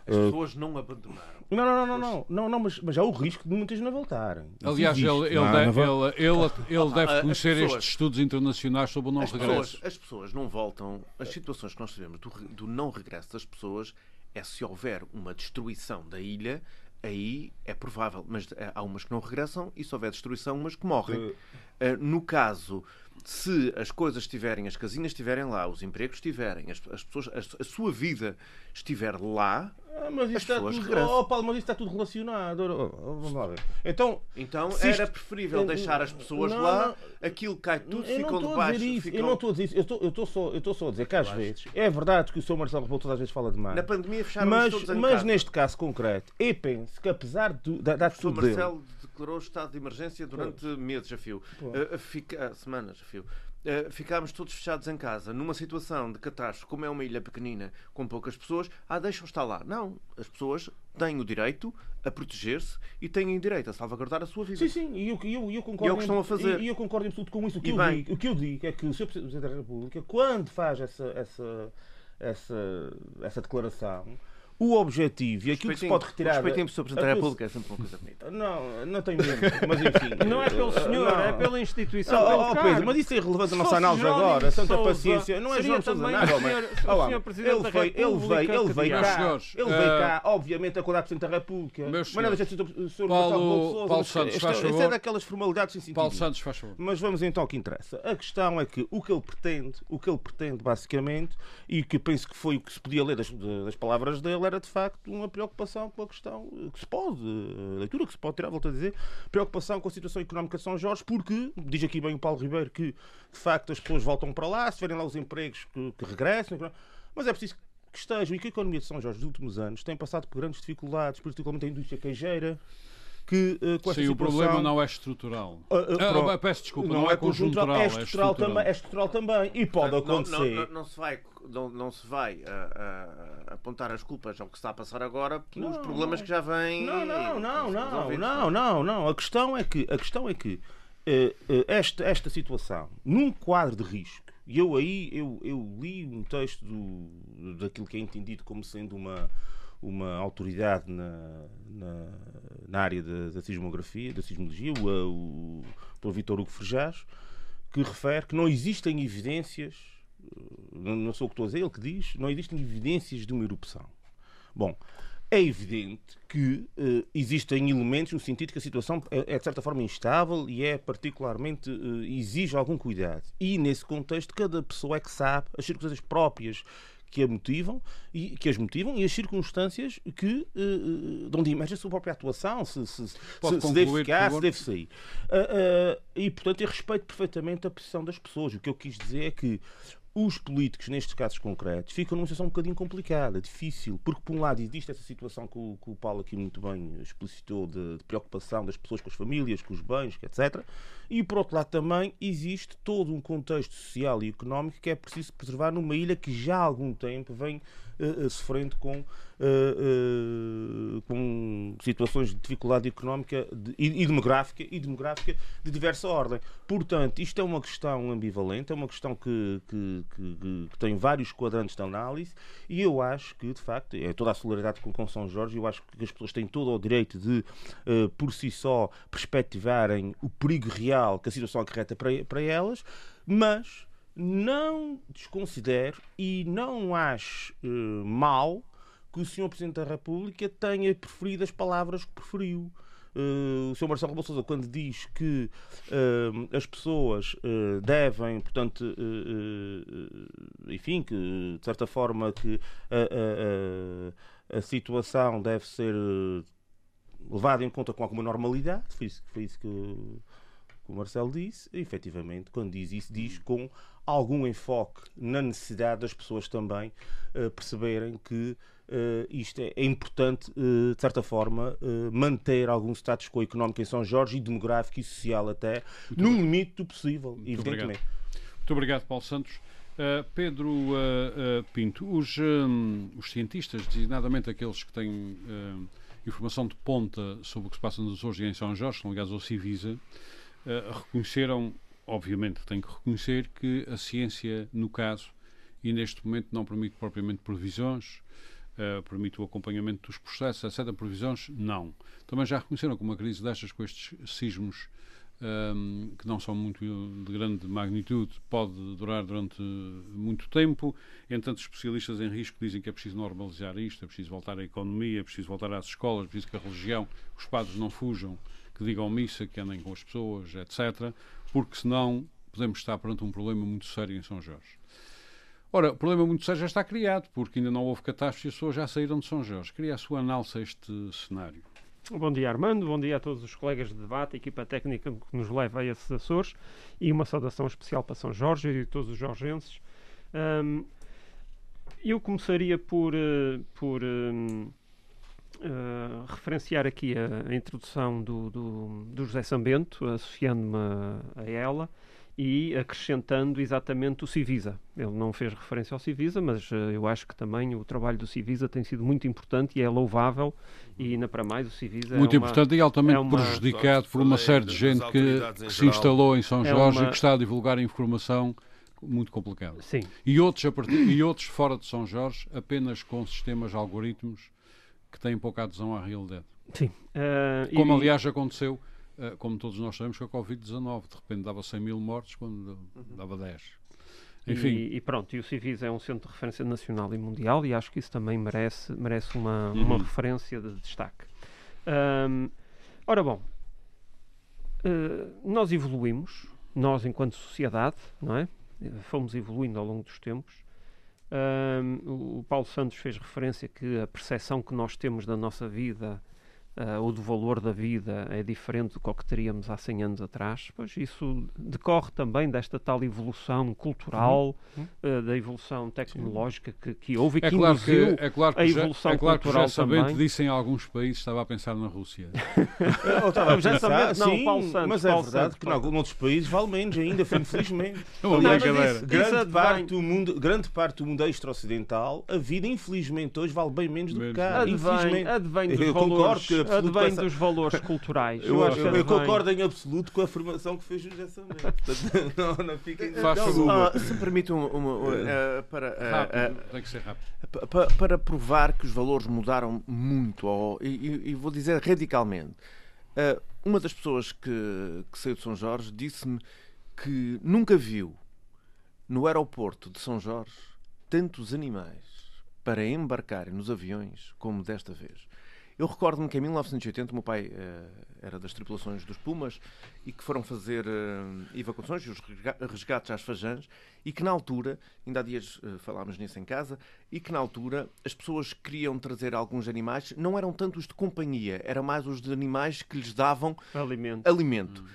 eh, As pessoas não abandonaram. Não, não, não, não, não, não, não mas, mas há o risco de muitas não voltarem. Isso Aliás, ele, ele, Não, deve, não ele, ele, ele deve as conhecer pessoas- estes estudos internacionais sobre o não As regresso. pessoas, as pessoas não voltam. As situações que nós tivemos do, do não regresso das pessoas é se houver uma destruição da ilha, aí é provável. Mas eh, há umas que não regressam e se houver destruição, umas que morrem. Eh, no caso, se as coisas estiverem, as casinhas estiverem lá, os empregos estiverem, as, as pessoas, a, a sua vida estiver lá, Ah, mas isso As está tudo, regressam. oh, Paulo, mas isso está tudo relacionado. Oh, oh, Vamos lá ver. Então, então era isto- preferível Eu- deixar as pessoas não, lá, não. aquilo cai tudo, ficam estou a debaixo. dizer isso. ficam... Eu não estou a dizer isso. Eu estou, eu estou só, eu estou só a dizer que às vezes é verdade que o Sr. Marcelo Rebelo todas as vezes fala demais. Na pandemia fecharam mas, todos em mas casa. neste caso concreto, eu penso que apesar do, da, da O Sr. atitude dele, Marcelo declarou estado de emergência durante meses a fio. Uh, fica- uh, semanas a fio. Uh, ficámos todos fechados em casa, numa situação de catástrofe, como é uma ilha pequenina com poucas pessoas, ah, deixam estar lá. Não, as pessoas têm o direito a proteger-se e têm o direito a salvaguardar a sua vida. Sim, sim, e eu, eu, eu concordo. E é o que estão a fazer. E, e eu concordo em absoluto com isso. O que, eu digo, o que eu digo é que o Sr. Presidente da República, quando faz essa, essa, essa, essa declaração, o objetivo e aquilo que se pode retirar. Respeitem-me, Sr. Presidente da República, é sempre uma coisa bonita. Não, não tem mesmo, mas enfim. *laughs* Não é pelo senhor, Não. é pela instituição. Oh, pelo oh. Pedro, mas isso é irrelevante a nossa análise agora. Sousa, paciência. Não é João Sousa também nada, o homem. senhor- senhor Presidente ele da veio, ele veio, ele veio cá. Ele veio cá, obviamente, a acordar Presidente da República. Meus Mas não senhores, deixa de ser o Sr. Paulo- Paulo Santos, faz isto é favor. daquelas formalidades sem sentido. Paulo Santos, faz favor. Mas vamos então ao que interessa. A questão é que o que ele pretende, o que ele pretende basicamente, e que penso que foi o que se podia ler das palavras dele, era de facto uma preocupação com a questão que se pode, a leitura que se pode tirar, volto a dizer, preocupação com a situação económica de São Jorge, porque, diz aqui bem o Paulo Ribeiro, que de facto as pessoas voltam para lá, se tiverem lá os empregos que, que regressem, mas é preciso que estejam e que a economia de São Jorge nos últimos anos tem passado por grandes dificuldades, particularmente a indústria queijeira, que eh, com esta Sim, o situação... problema não é estrutural. Ah, ah, Ah, peço desculpa, não, é conjuntural, é estrutural, também, é estrutural também. E pode Não- não- acontecer. Não, não se vai, não, não se vai apontar as culpas ao que está a passar agora pelos Não, problemas que já vêm. Não, não, não, não, não, não, não. A questão é que, a questão é que eh, eh, esta, esta situação, num quadro de risco, e eu aí eu, eu li um texto do, daquilo que é entendido como sendo uma, uma autoridade na, na, na área da, da sismografia, da sismologia, o, o, o Vitor Hugo Frejás, que refere que não existem evidências, eh, não, não sou o que estou a dizer, ele que diz, não existem evidências de uma erupção. Bom, é evidente que uh, existem elementos no sentido que a situação é, é, de certa forma instável e é particularmente uh, exige algum cuidado. E nesse contexto cada pessoa é que sabe as circunstâncias próprias que a motivam e que as motivam e as circunstâncias que uh, de onde emerge a sua própria atuação, se, se, se, se deve ficar, se deve sair. Uh, uh, e portanto eu respeito perfeitamente a posição das pessoas. O que eu quis dizer é que os políticos, nestes casos concretos, ficam numa situação um bocadinho complicada, difícil, porque, por um lado, existe essa situação que o, que o Paulo aqui muito bem explicitou de, de, preocupação das pessoas com as famílias, com os bens, etc. E, por outro lado, também existe todo um contexto social e económico que é preciso preservar numa ilha que já há algum tempo vem uh, sofrendo com, uh, com situações de dificuldade económica de, e, e, demográfica, e demográfica de diversa ordem. Portanto, isto é uma questão ambivalente, é uma questão que, que, que, que tem vários quadrantes de análise e eu acho que, de facto, é toda a solidariedade com, com São Jorge, eu acho que as pessoas têm todo o direito de, por si só, perspectivarem o perigo real que a situação acarreta para, para elas, mas não desconsidero e não acho uh, mal que o Sr. Presidente da República tenha preferido as palavras que preferiu. Uh, o Sr. Marcelo Rebelo Sousa, quando diz que uh, as pessoas uh, devem, portanto, enfim, que de certa forma que a, a, a situação deve ser levada em conta com alguma normalidade, foi isso, foi isso que, que o Marcelo disse, e, efetivamente, quando diz isso, diz com algum enfoque na necessidade das pessoas também uh, perceberem que uh, isto é, é importante, uh, de certa forma, manter algum status quo económico em São Jorge e demográfico e social até, Muito no obrigado. limite do possível, Muito evidentemente. Obrigado. Muito obrigado, Paulo Santos. Pedro Pinto, os, os, cientistas, designadamente aqueles que têm informação de ponta sobre o que se passa nos Açores e em São Jorge, são ligados ao Civisa, reconheceram obviamente, tenho que reconhecer que a ciência, no caso, e neste momento não permite propriamente previsões, uh, permite o acompanhamento dos processos, etc. Previsões, não. Também já reconheceram que uma crise destas, com estes sismos um, ehm, que não são muito de grande magnitude, pode durar durante muito tempo. Entanto, especialistas em risco dizem que é preciso normalizar isto, é preciso voltar à economia, é preciso voltar às escolas, é preciso que a religião, os padres não fujam, que digam missa, que andem com as pessoas, etc porque senão podemos estar perante um problema muito sério em São Jorge. Ora, o problema muito sério já está criado, porque ainda não houve catástrofe e as pessoas já saíram de São Jorge. Queria a sua análise a este cenário. Bom dia, Armando. Bom dia a todos os colegas de debate, a equipa técnica que nos leva a esses Açores e uma saudação especial para São Jorge e todos os jorgenses. Um, eu começaria por, uh, por um, uh, referenciar aqui a, a introdução do, do, do, José Sambento, associando-me a, a, ela e acrescentando exatamente o Civisa. Ele não fez referência ao Civisa, mas uh, eu acho que também o trabalho do Civisa tem sido muito importante e é louvável e ainda para mais o Civisa muito é uma, importante e altamente é uma, prejudicado por uma série de gente que, que se instalou em São é Jorge é uma, e que está a divulgar informação muito complicada. Sim. E outros, a partir, e outros fora de São Jorge apenas com sistemas algoritmos que têm pouca adesão à realidade. Sim. Uh, como, e... aliás, aconteceu, uh, como todos nós sabemos, com a Covid-19. De repente dava 100 mil mortes quando uhum. dava 10. Enfim. E, e, pronto, e o Civis é um centro de referência nacional e mundial e acho que isso também merece, merece uma, uhum. uma referência de destaque. Um, ora bom, uh, nós evoluímos, nós enquanto sociedade, não é? Fomos evoluindo ao longo dos tempos um, o Paulo Santos fez referência que a percepção que nós temos da nossa vida uh, ou do valor da vida é diferente do que teríamos há 100 anos atrás, pois isso decorre também desta tal evolução cultural, uhum. uh, da evolução tecnológica que, que houve e é que claro que, é claro que a evolução já, é claro cultural que já também. disse em alguns países, estava a pensar na Rússia. *laughs* Eu estava a pensar, não, sim, Paulo Santos, mas é Paulo verdade Santos, que em outros países vale menos ainda, infelizmente. *laughs* Não, não, isso, grande, parte do mundo, grande parte do mundo extra-ocidental, a vida infelizmente hoje vale bem menos do que cá. Advém, advém dos eu valores, concordo que advém essa... dos valores culturais. Eu, eu, eu, eu concordo em absoluto com a afirmação que fez o José Samuel. *laughs* não, não fiquem... Faz uh, Se permite uma, uma, uma uh, para... Uh, rápido, tem que ser rápido. Para, para provar que os valores mudaram muito, ou, e, e vou dizer radicalmente, uma das pessoas que, que saiu de São Jorge disse-me que nunca viu no aeroporto de São Jorge tantos animais para embarcarem nos aviões como desta vez. Eu recordo-me que em 1980 o meu pai uh, era das tripulações dos Pumas e que foram fazer uh, evacuações e os resgates às Fajãs e que na altura, ainda há dias uh, falámos nisso em casa, e que na altura as pessoas queriam trazer alguns animais, não eram tanto os de companhia, eram mais os de animais que lhes davam alimento. alimento. Hum.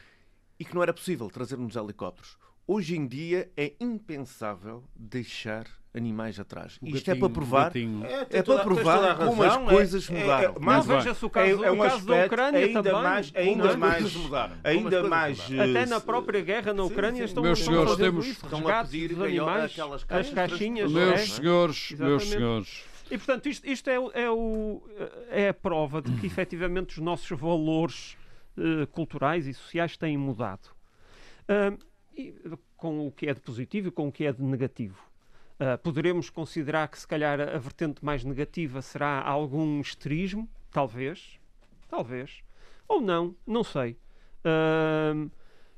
E que não era possível trazer nos helicópteros. Hoje em dia é impensável deixar animais atrás. O Isto gatinho, é para provar, é, é, para provar como as coisas é, mudaram. É, mas veja-se o caso, é, um o caso da Ucrânia ainda também. Mais, ainda mais, mudaram. Ainda mais, Até na própria guerra na Ucrânia sim, sim. estão, meus estão senhores, temos, isso, estão a pedir dos animais, as caixinhas. Meus senhores, meus senhores. E portanto, isto, isto é, é, o, é a prova de que efetivamente os nossos valores uh, culturais e sociais têm mudado. Uh, e, com o que é de positivo e com o que é de negativo. Uh, poderemos considerar que, se calhar, a vertente mais negativa será algum esterismo, talvez, talvez, ou não, não sei. Uh,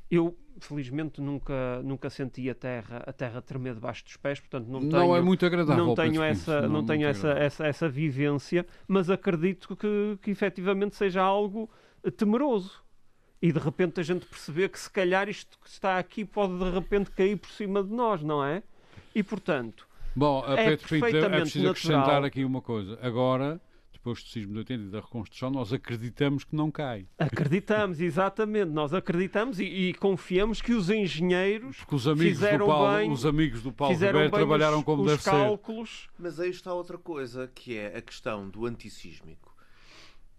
eu, felizmente, nunca, nunca senti a terra, a terra tremer debaixo dos pés, portanto, não tenho, não é muito agradável. Não tenho essa, não, não é tenho essa, essa, essa vivência, mas acredito que, que efetivamente seja algo temeroso e de repente a gente perceber que se calhar isto que está aqui pode de repente cair por cima de nós, não é? E, portanto, Bom, a é Pedro Pinto, é preciso natural. acrescentar aqui uma coisa. Agora, depois do sismo de 80 e da reconstrução, nós acreditamos que não cai. Acreditamos, *laughs* exatamente. Nós acreditamos e, e confiamos que os engenheiros Porque os amigos fizeram do Paulo, bem, os amigos do Paulo fizeram Ribeiro trabalharam os, como os deve cálculos. ser. Mas aí está outra coisa, que é a questão do antissísmico.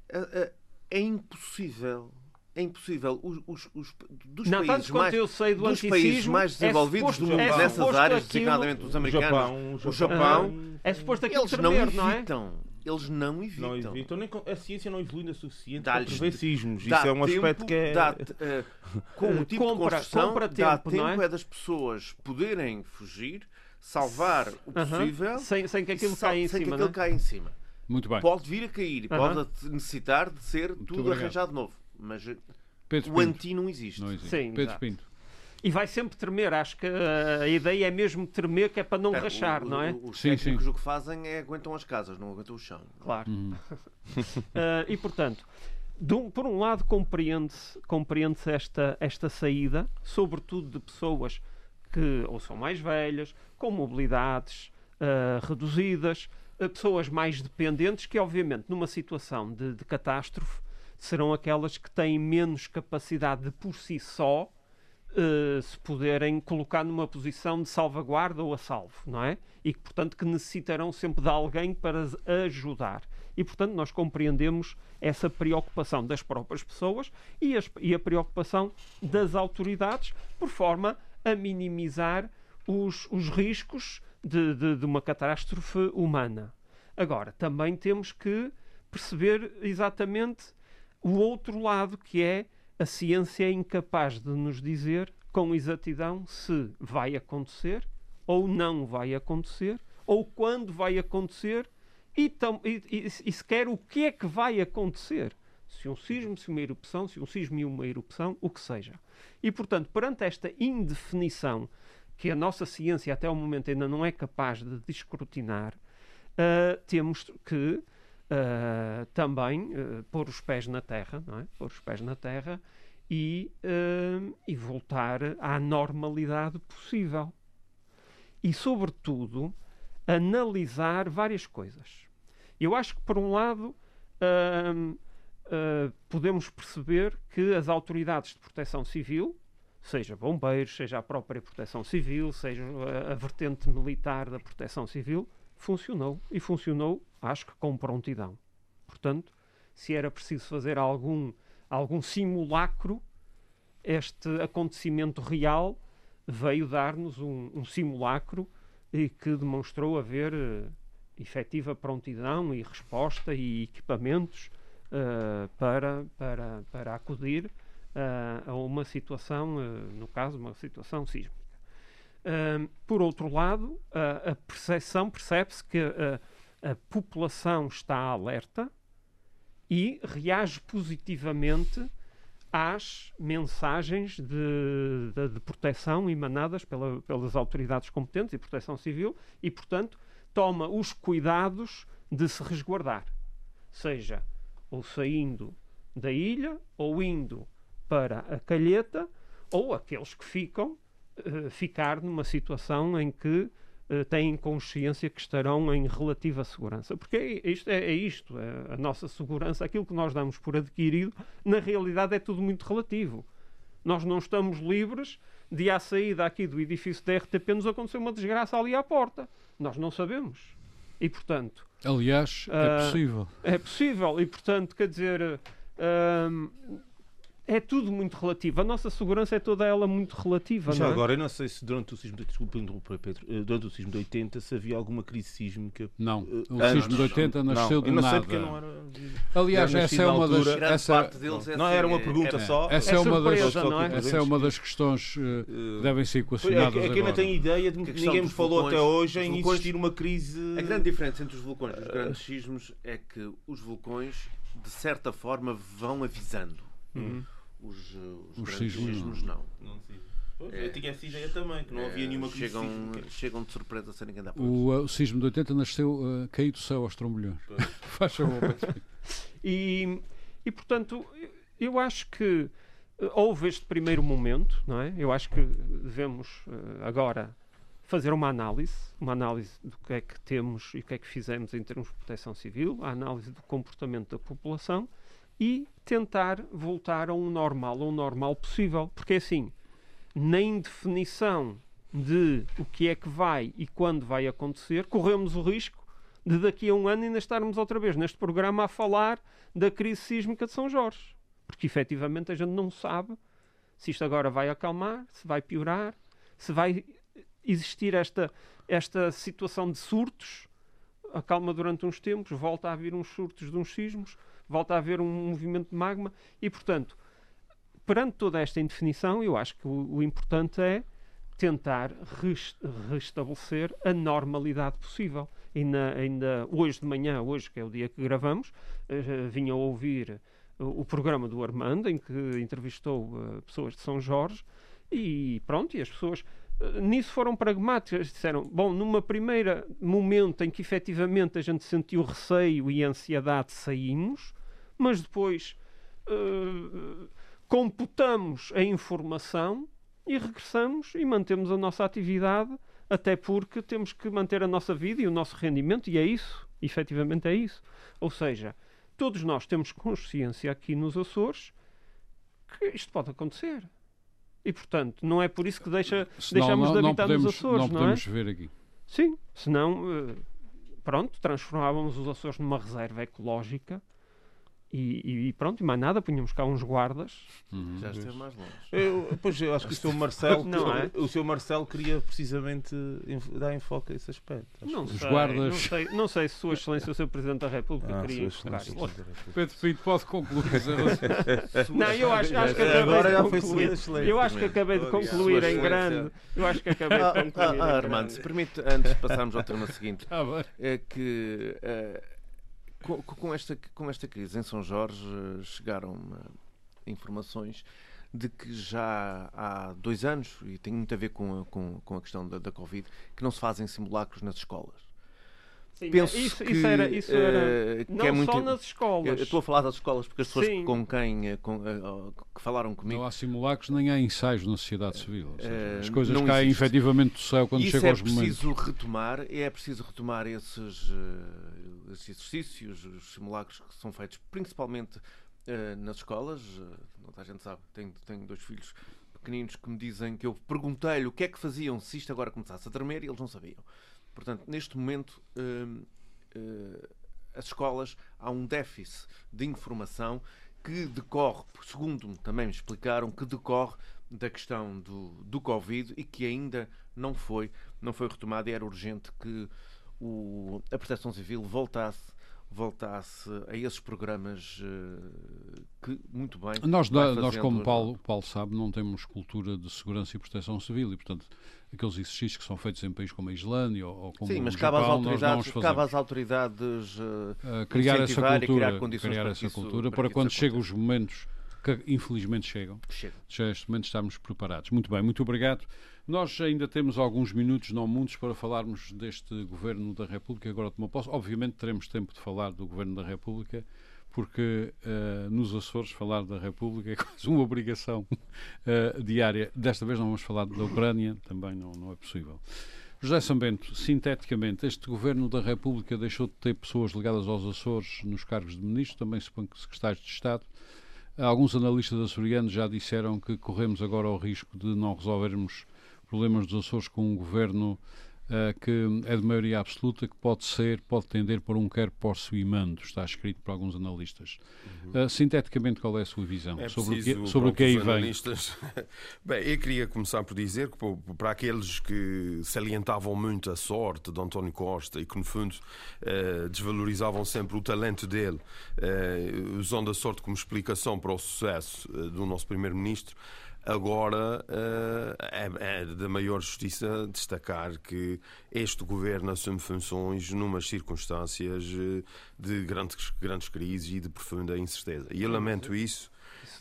É, é, é impossível é impossível. Os, os, os dos não, países mais, eu sei do dos países mais é desenvolvidos é suposto, do mundo é nessas áreas, designadamente os americanos, o Japão, é suposto aquilo eles tremer, não evitam. Não é? Eles não evitam. Não evitam. Nem, a ciência não evolui o suficiente para prever sismos. Isso é um tempo, aspecto que é... Dá, uh, com *laughs* o tipo compra, de construção, compra tempo, dá tempo é? é? das pessoas poderem fugir, salvar o possível, uh -huh. sem, sem que aquilo caia em sem cima. Que aquilo é? caia em cima. Muito bem. Pode vir a cair, uh -huh. pode necessitar de ser Muito tudo obrigado. arranjado de novo. Mas Pedro o anti não existe. Não existe. Sim, Pedro exato. Pinto. E vai sempre tremer. Acho que a ideia é mesmo tremer, que é para não É, rachar, o, não é? o- Os Sim, técnicos sim. o que fazem é aguentam as casas, não aguentam o chão. Claro. Uhum. Ah, *laughs* e portanto, de um- por um lado, compreende-se compreende esta, esta saída, sobretudo de pessoas que ou são mais velhas, com mobilidades ah, reduzidas, pessoas mais dependentes, que obviamente numa situação de, de catástrofe serão aquelas que têm menos capacidade de por si só eh, se poderem colocar numa posição de salvaguarda ou a salvo, não é? E que, portanto, que necessitarão sempre de alguém para ajudar. E, portanto, nós compreendemos essa preocupação das próprias pessoas e, as- e a preocupação das autoridades, por forma a minimizar os, os riscos de, de- de uma catástrofe humana. Agora, também temos que perceber exatamente o outro lado, que é a ciência é incapaz de nos dizer com exatidão se vai acontecer ou não vai acontecer, ou quando vai acontecer e, tam- e, e, e sequer o que é que vai acontecer. Se um sismo, se uma erupção, se um sismo e uma erupção, o que seja. E, portanto, perante esta indefinição que a nossa ciência até o momento ainda não é capaz de escrutinar, ah, temos que ah, também ah, pôr os pés na terra, não é? Pôr os pés na terra e, ah, e voltar à normalidade possível. E, sobretudo, analisar várias coisas. Eu acho que, por um lado, podemos perceber que as autoridades de proteção civil, seja bombeiros, seja a própria proteção civil, seja a, a vertente militar da proteção civil, funcionou. E funcionou, acho que com prontidão. Portanto, se era preciso fazer algum, algum simulacro, este acontecimento real veio dar-nos um, um simulacro e que demonstrou haver eh, efetiva prontidão e resposta e equipamentos eh, para, para, para acudir eh, a uma situação, eh, no caso, uma situação sísmica. Por outro lado, a, a percepção percebe-se que a, a população está alerta e reage positivamente às mensagens de, de, de proteção emanadas pela- pelas autoridades competentes e proteção civil e, portanto, toma os cuidados de se resguardar, seja ou saindo da ilha ou indo para a calheta ou aqueles que ficam uh, ficar numa situação em que uh, têm consciência que estarão em relativa segurança. Porque é isto, é, é isto é a nossa segurança, aquilo que nós damos por adquirido, na realidade é tudo muito relativo. Nós não estamos livres de, à saída aqui do edifício da RTP, nos acontecer uma desgraça ali à porta. Nós não sabemos. E, portanto... Aliás, é uh, possível. É possível. E, portanto, quer dizer... Uh, é tudo muito relativo. A nossa segurança é toda ela muito relativa. Já não é? agora, eu não sei se durante o sismo de, desculpa, Pedro, eh, durante o sismo de 80 se havia alguma crise sísmica. Não, eh, o antes, sismo de 80 nasceu não, do nada. Não era... Aliás, essa é uma das. Essa, é não era uma pergunta é, só. Essa é, uma das, é? Essa é uma das questões uh, que devem ser equacionadas. É, é que ainda tenho ideia de que ninguém me falou até hoje em existir uma crise. A grande diferença entre os vulcões e os grandes sismos é que os vulcões, de certa forma, vão avisando. Uhum os, os, os sismos não. não. é, eu tinha essa ideia também, que não é, havia nenhuma chegam, chegam de surpresa sem ninguém dar o, o sismo de 80 nasceu uh, caído do céu aos trombolhões. *laughs* Faz favor. *laughs* e, e portanto, eu acho que houve este primeiro momento, não é? Eu acho que devemos uh, agora fazer uma análise, uma análise do que é que temos e o que é que fizemos em termos de proteção civil, a análise do comportamento da população e tentar voltar a um normal, a um normal possível. Porque é assim, na indefinição de o que é que vai e quando vai acontecer, corremos o risco de daqui a um ano ainda estarmos outra vez neste programa a falar da crise sísmica de São Jorge. Porque efetivamente a gente não sabe se isto agora vai acalmar, se vai piorar, se vai existir esta, esta situação de surtos, acalma durante uns tempos, volta a vir uns surtos de uns sismos volta a haver um movimento de magma e, portanto, perante toda esta indefinição, eu acho que o, o importante é tentar rest restabelecer a normalidade possível. E ainda hoje de manhã, hoje que é o dia que gravamos, uh, vinha a ouvir o, o, programa do Armando, em que entrevistou uh, pessoas de São Jorge, e pronto, e as pessoas nisso foram pragmáticas. Disseram, bom, numa primeira momento em que efetivamente a gente sentiu receio e ansiedade, saímos, mas depois uh, computamos a informação e regressamos e mantemos a nossa atividade, até porque temos que manter a nossa vida e o nosso rendimento, e é isso, efetivamente é isso. Ou seja, todos nós temos consciência aqui nos Açores que isto pode acontecer. E, portanto, não é por isso que deixa, senão, deixamos não, de habitar podemos, nos Açores, não, não podemos é? ver aqui. Sim, senão, uh, pronto, transformávamos os Açores numa reserva ecológica e, e, pronto, e mais nada, punhamos cá uns guardas. Uhum. Já esteve mais longe. Eu, pois eu acho que o seu Marcelo, *laughs* não é? o seu Marcelo queria precisamente dar enfoque a esse aspecto. Não sei, guardas... não sei, não sei se Sua Excelência, o seu Presidente da República, ah, queria enfocar isso. Pedro Pinto, pode concluir. *laughs* não, eu acho, acho que acabei de concluir. Eu acho que acabei de concluir em grande. Eu acho que acabei de ah, concluir. Ah, Armando, se permite, antes de passarmos ao tema seguinte, é que. Uh, com, com, esta, com esta crise em São Jorge chegaram informações de que já há dois anos, e tem muito a ver com, com, com a questão da, da Covid, que não se fazem simulacros nas escolas. Sim, Penso isso, que, isso era, isso era uh, não é muito, só nas escolas. Eu estou a falar das escolas porque as pessoas Sim. com quem eh, com, uh, que falaram comigo. Não há simulacros nem há ensaios na sociedade civil. Seja, as coisas caem existe. efetivamente do céu quando chegam é aos momentos. Isso é preciso retomar, é preciso retomar esses, esses exercícios, os simulacros que são feitos principalmente nas escolas. Uh, a gente sabe, tenho, tenho dois filhos pequeninos que me dizem que eu perguntei-lhe o que é que faziam se isto agora começasse a tremer e eles não sabiam. Portanto, neste momento, uh, uh, as escolas há um déficit de informação que decorre, segundo também me explicaram, que decorre da questão do, do Covid e que ainda não foi, não foi retomada e era urgente que o, a Proteção Civil voltasse voltasse a esses programas uh, que muito bem nós, nós como Paulo, Paulo sabe não temos cultura de segurança e proteção civil e portanto aqueles exercícios que são feitos em países como a Islândia ou, ou como Sim, mas cabe às autoridades, cabe às autoridades uh, criar essa cultura, criar, essa cultura para, para quando chegam os momentos que infelizmente chegam. Chega. Já neste momento estamos preparados. Muito bem, muito obrigado. Nós ainda temos alguns minutos, não muitos, para falarmos deste Governo da República, agora tomou posse. Obviamente teremos tempo de falar do Governo da República, porque uh, nos Açores falar da República é *laughs* quase uma obrigação uh, diária. Desta vez não vamos falar da Ucrânia, também não, não é possível. José Sambento, sinteticamente, este Governo da República deixou de ter pessoas ligadas aos Açores nos cargos de ministro, também suponho que secretários de Estado. Alguns analistas açorianos já disseram que corremos agora o risco de não resolvermos problemas dos Açores com um governo uh, que é de maioria absoluta, que pode ser, pode tender por um quer posso e mando, está escrito por alguns analistas. Uhum. Uh, sinteticamente, qual é a sua visão é sobre, o que, sobre o que aí vem? *laughs* Bem, eu queria começar por dizer que para aqueles que salientavam muito a sorte de António Costa e que, no fundo, uh, desvalorizavam sempre o talento dele, usando a sorte como explicação para o sucesso do nosso Primeiro-Ministro, Agora uh, é, é da maior justiça destacar que este governo assume funções numas circunstâncias eh, de grandes, grandes crises e de profunda incerteza. E eu lamento isso.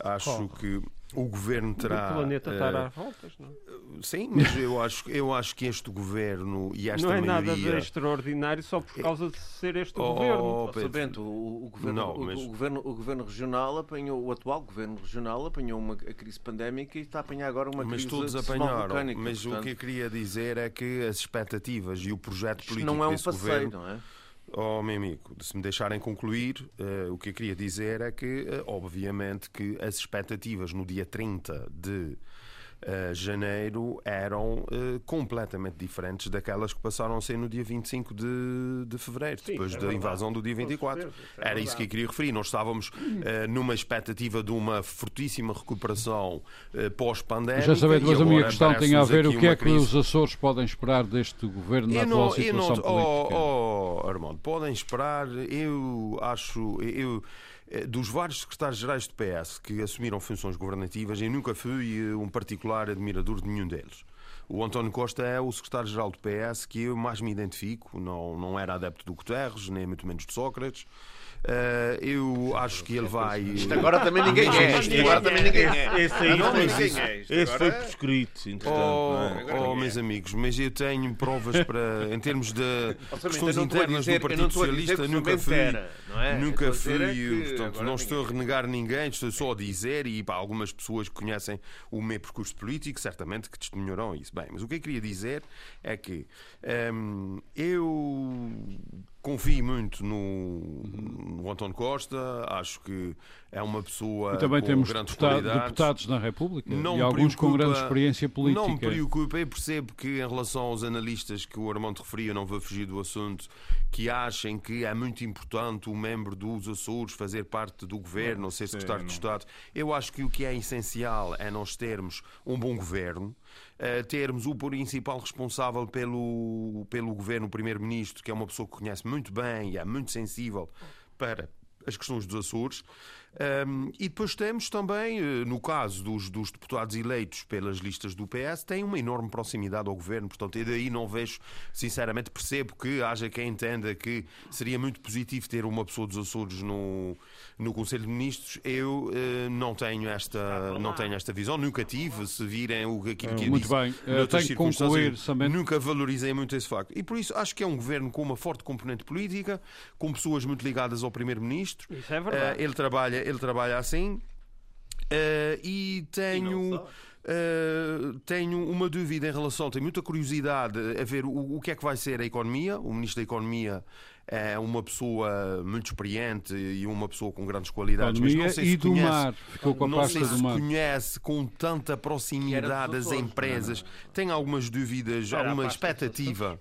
Acho que o governo terá. O planeta estará às voltas, não é? Sim, mas eu acho, eu acho que este governo e esta Não é maioria... nada de extraordinário só por causa de ser este oh, governo. Pedro, Bento, o, o, governo, não, mas... o, o, governo, o governo regional apanhou, o atual governo regional apanhou uma a crise pandémica e está a apanhar agora uma mas crise todos apanharam. Mas portanto... o que eu queria dizer é que as expectativas e o projeto político não é um desse passeio, governo... não é? Oh, meu amigo, se me deixarem concluir, uh, o que eu queria dizer é que, uh, obviamente, que as expectativas no dia 30 de uh, janeiro eram uh, completamente diferentes daquelas que passaram a ser no dia 25 de, de fevereiro, Sim, depois é da invasão do dia 24. Certeza, é Era isso que eu queria referir. Nós estávamos uh, numa expectativa de uma fortíssima recuperação pós-pandémica. Já sabendo, mas a minha questão tem a ver o que é que crise... os Açores podem esperar deste governo na atual situação não, política. Oh, oh, Armando, podem esperar, eu acho. Eu, eh, dos vários secretários-gerais do PS que assumiram funções governativas, eu nunca fui eh, um particular admirador de nenhum deles. O António Costa é o secretário-geral do PS que eu mais me identifico. Não, não era adepto do Guterres, nem muito menos de Sócrates. Uh, eu acho que ele vai. Isto agora também ninguém é. Isto agora também ninguém é. Esse aí não, é. Esse foi prescrito, entretanto. Oh, oh meus amigos, mas eu tenho provas para. Em termos de questões internas do Partido Socialista, nunca fui. É? Nunca fui. Portanto, não estou a renegar ninguém, estou só a dizer, e para algumas pessoas que conhecem o meu percurso político, certamente que testemunharão isso. Bem, mas o que eu queria dizer é que um, eu confio muito no, no António Costa, acho que é uma pessoa e também com temos grandes deputado, deputados na República não e alguns com grande experiência política. Não me preocupa, eu percebo que em relação aos analistas que o Armando referia, não vou fugir do assunto, que achem que é muito importante o membro dos Açores fazer parte do governo ou ser secretário de Estado. Eu acho que o que é essencial é nós termos um bom governo, uh, termos o principal responsável pelo, pelo governo, o primeiro-ministro, que é uma pessoa que conhece muito bem e é muito sensível para as questões dos Açores. Um, e depois temos também, eh, no caso dos, dos, deputados eleitos pelas listas do PS, tem uma enorme proximidade ao governo. Portanto, eu daí não vejo, sinceramente, percebo que haja quem entenda que seria muito positivo ter uma pessoa dos Açores no, no Conselho de Ministros. Eu uh, não tenho esta não tenho esta visão, nunca tive. Se virem o aquilo que eu muito disse, bem, uh, tenho que concluir. Nunca valorizei muito esse facto. E por isso acho que é um governo com uma forte componente política, com pessoas muito ligadas ao Primeiro-Ministro. Isso é verdade. Uh, ele trabalha ele trabalha assim. Uh, e tenho. Uh, tenho uma dúvida em relação, tenho muita curiosidade a ver o, o, que é que vai ser a economia. O Ministro da Economia é uma pessoa muito experiente e uma pessoa com grandes qualidades, mas não sei se do conhece, mar. Ficou com a não sei se conhece com tanta proximidade as empresas. Tenho algumas dúvidas, alguma expectativa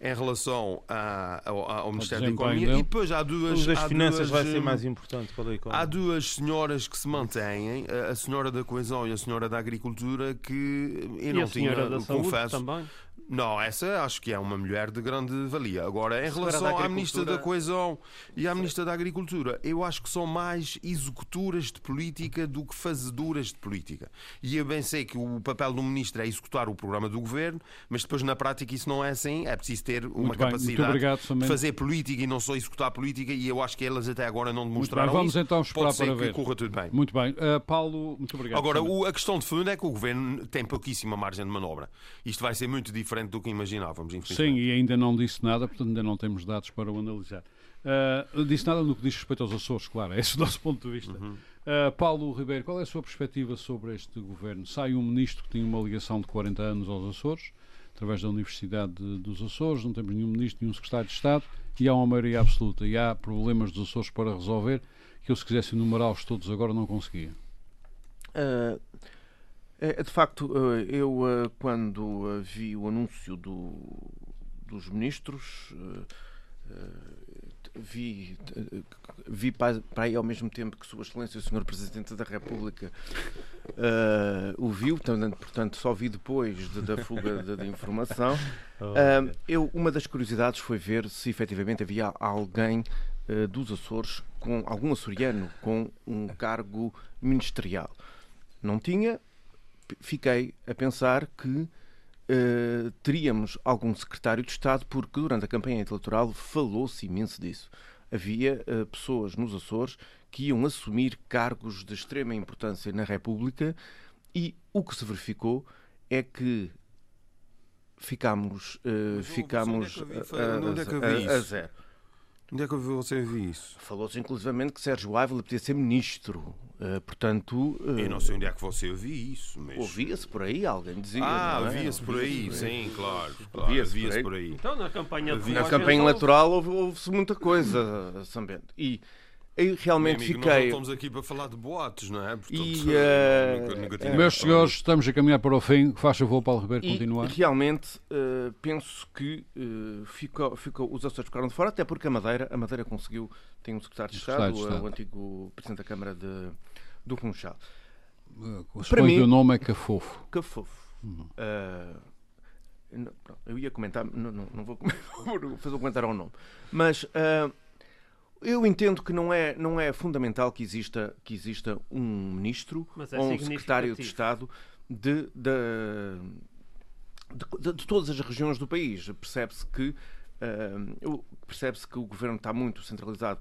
em relação a, ao, ao Ministério da Economia dele. e depois há duas. das há finanças duas, vai ser hum, mais importante para a economia. Há duas senhoras que se mantêm, a senhora da Coesão e a senhora da Agricultura, que eu e não a tinha, da confesso. Também. Não, essa acho que é uma mulher de grande valia. Agora, em relação à Ministra da Coesão e à Ministra da Agricultura, eu acho que são mais executoras de política do que fazedoras de política. E eu bem sei que o papel do Ministro é executar o programa do Governo, mas depois na prática isso não é assim. É preciso ter uma muito capacidade bem, obrigado, de fazer política e não só executar política. E eu acho que elas até agora não demonstraram Vamos isso. então esperar Pode ser para que ver. corra tudo bem. Muito bem. Uh, Paulo, muito obrigado. Agora, o, a questão de fundo é que o Governo tem pouquíssima margem de manobra. Isto vai ser muito diferente do que imaginava vamos Sim, e ainda não disse nada, portanto ainda não temos dados para o analisar. Uh, disse nada no que diz respeito aos Açores, claro, *laughs* esse é o nosso ponto de vista. Uhum. Uh, Paulo Ribeiro, qual é a sua perspectiva sobre este governo? Sai um ministro que tinha uma ligação de 40 anos aos Açores, através da Universidade de, dos Açores, não temos nenhum ministro, nenhum secretário de Estado, e há uma maioria absoluta, e há problemas dos Açores para resolver, que eu se quisesse enumerá-los todos agora não conseguia. Uh, de facto, eh, eu eh, quando eh, vi o anúncio do, dos ministros, vi, vi para aí ao mesmo tempo que Sua Excelência o Sr. Presidente da República uh, o viu, portanto só vi depois de, da fuga de, de informação. *laughs* Uh, eu, uma das curiosidades foi ver se efetivamente havia alguém uh, dos Açores, com algum açoriano, com um cargo ministerial. Não tinha, fiquei a pensar que uh, teríamos algum secretário de Estado, porque durante a campanha eleitoral falou-se imenso disso. Havia uh, pessoas nos Açores que iam assumir cargos de extrema importância na República e o que se verificou é que ficámos, uh, ficámos a, a, a zero. Onde é que você viu isso? Falou-se inclusivamente que Sérgio Ávila podia ser ministro. Uh, portanto. Uh, eu não sei onde é que você ouviu isso. Mas... Ouvia-se por aí, alguém dizia. Ah, é? ouvia-se por aí, sim, claro. claro ouvia-se por, por, aí. Então, na campanha, na campanha eleitoral houve-se muita coisa, Sambento. E eu realmente amigo, fiquei. Nós não estamos aqui para falar de boatos, não é? Portanto, e, uh, nunca, nunca uh, meus senhores, estamos a caminhar para o fim. Faz favor, Paulo Ribeiro, e continuar. Realmente uh, penso que uh, ficou, ficou, os Açores ficaram de fora, até porque a Madeira, a Madeira conseguiu, tem um secretário de Estado, de Estado. o antigo Presidente da Câmara de, do Funchal. Uh, para mim, o nome é Cafofo. Cafofo. Uhum. Não, eu ia comentar, não, não, não vou *laughs* fazer um comentário ao nome, mas eu entendo que não é, não é fundamental que exista, que exista um ministro é ou um secretário de Estado de, de, de, de todas as regiões do país. Percebe-se que, uh, percebe que o governo está muito centralizado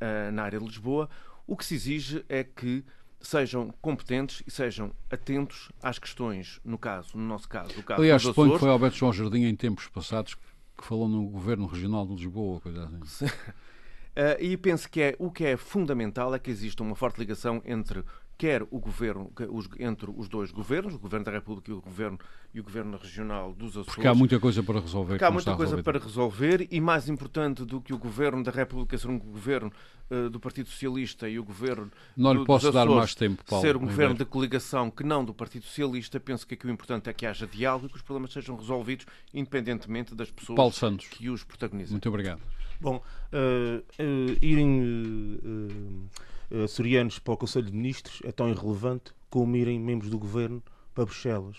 uh, na área de Lisboa. O que se exige é que sejam competentes e sejam atentos às questões, no caso, no nosso caso, o caso Aliás, suponho que foi Alberto João Jardim em tempos passados que falou no governo regional de Lisboa, coisa assim. *laughs* Uh, e penso que é, o que é fundamental é que exista uma forte ligação entre quer o governo, os, entre os dois governos, o governo da República e o governo, e o governo regional dos Açores. Porque há muita coisa para resolver. Porque há muita coisa para resolver e mais importante do que o governo da República ser um governo uh, do Partido Socialista e o governo não lhe posso dar mais tempo, Paulo, ser um governo de coligação que não do Partido Socialista, penso que aqui o importante é que haja diálogo e que os problemas sejam resolvidos independentemente das pessoas Paulo Santos. que os protagonizam. Muito obrigado. Bom, uh, uh, irem uh, açorianos para o Conselho de Ministros é tão irrelevante como irem membros do governo para Bruxelas.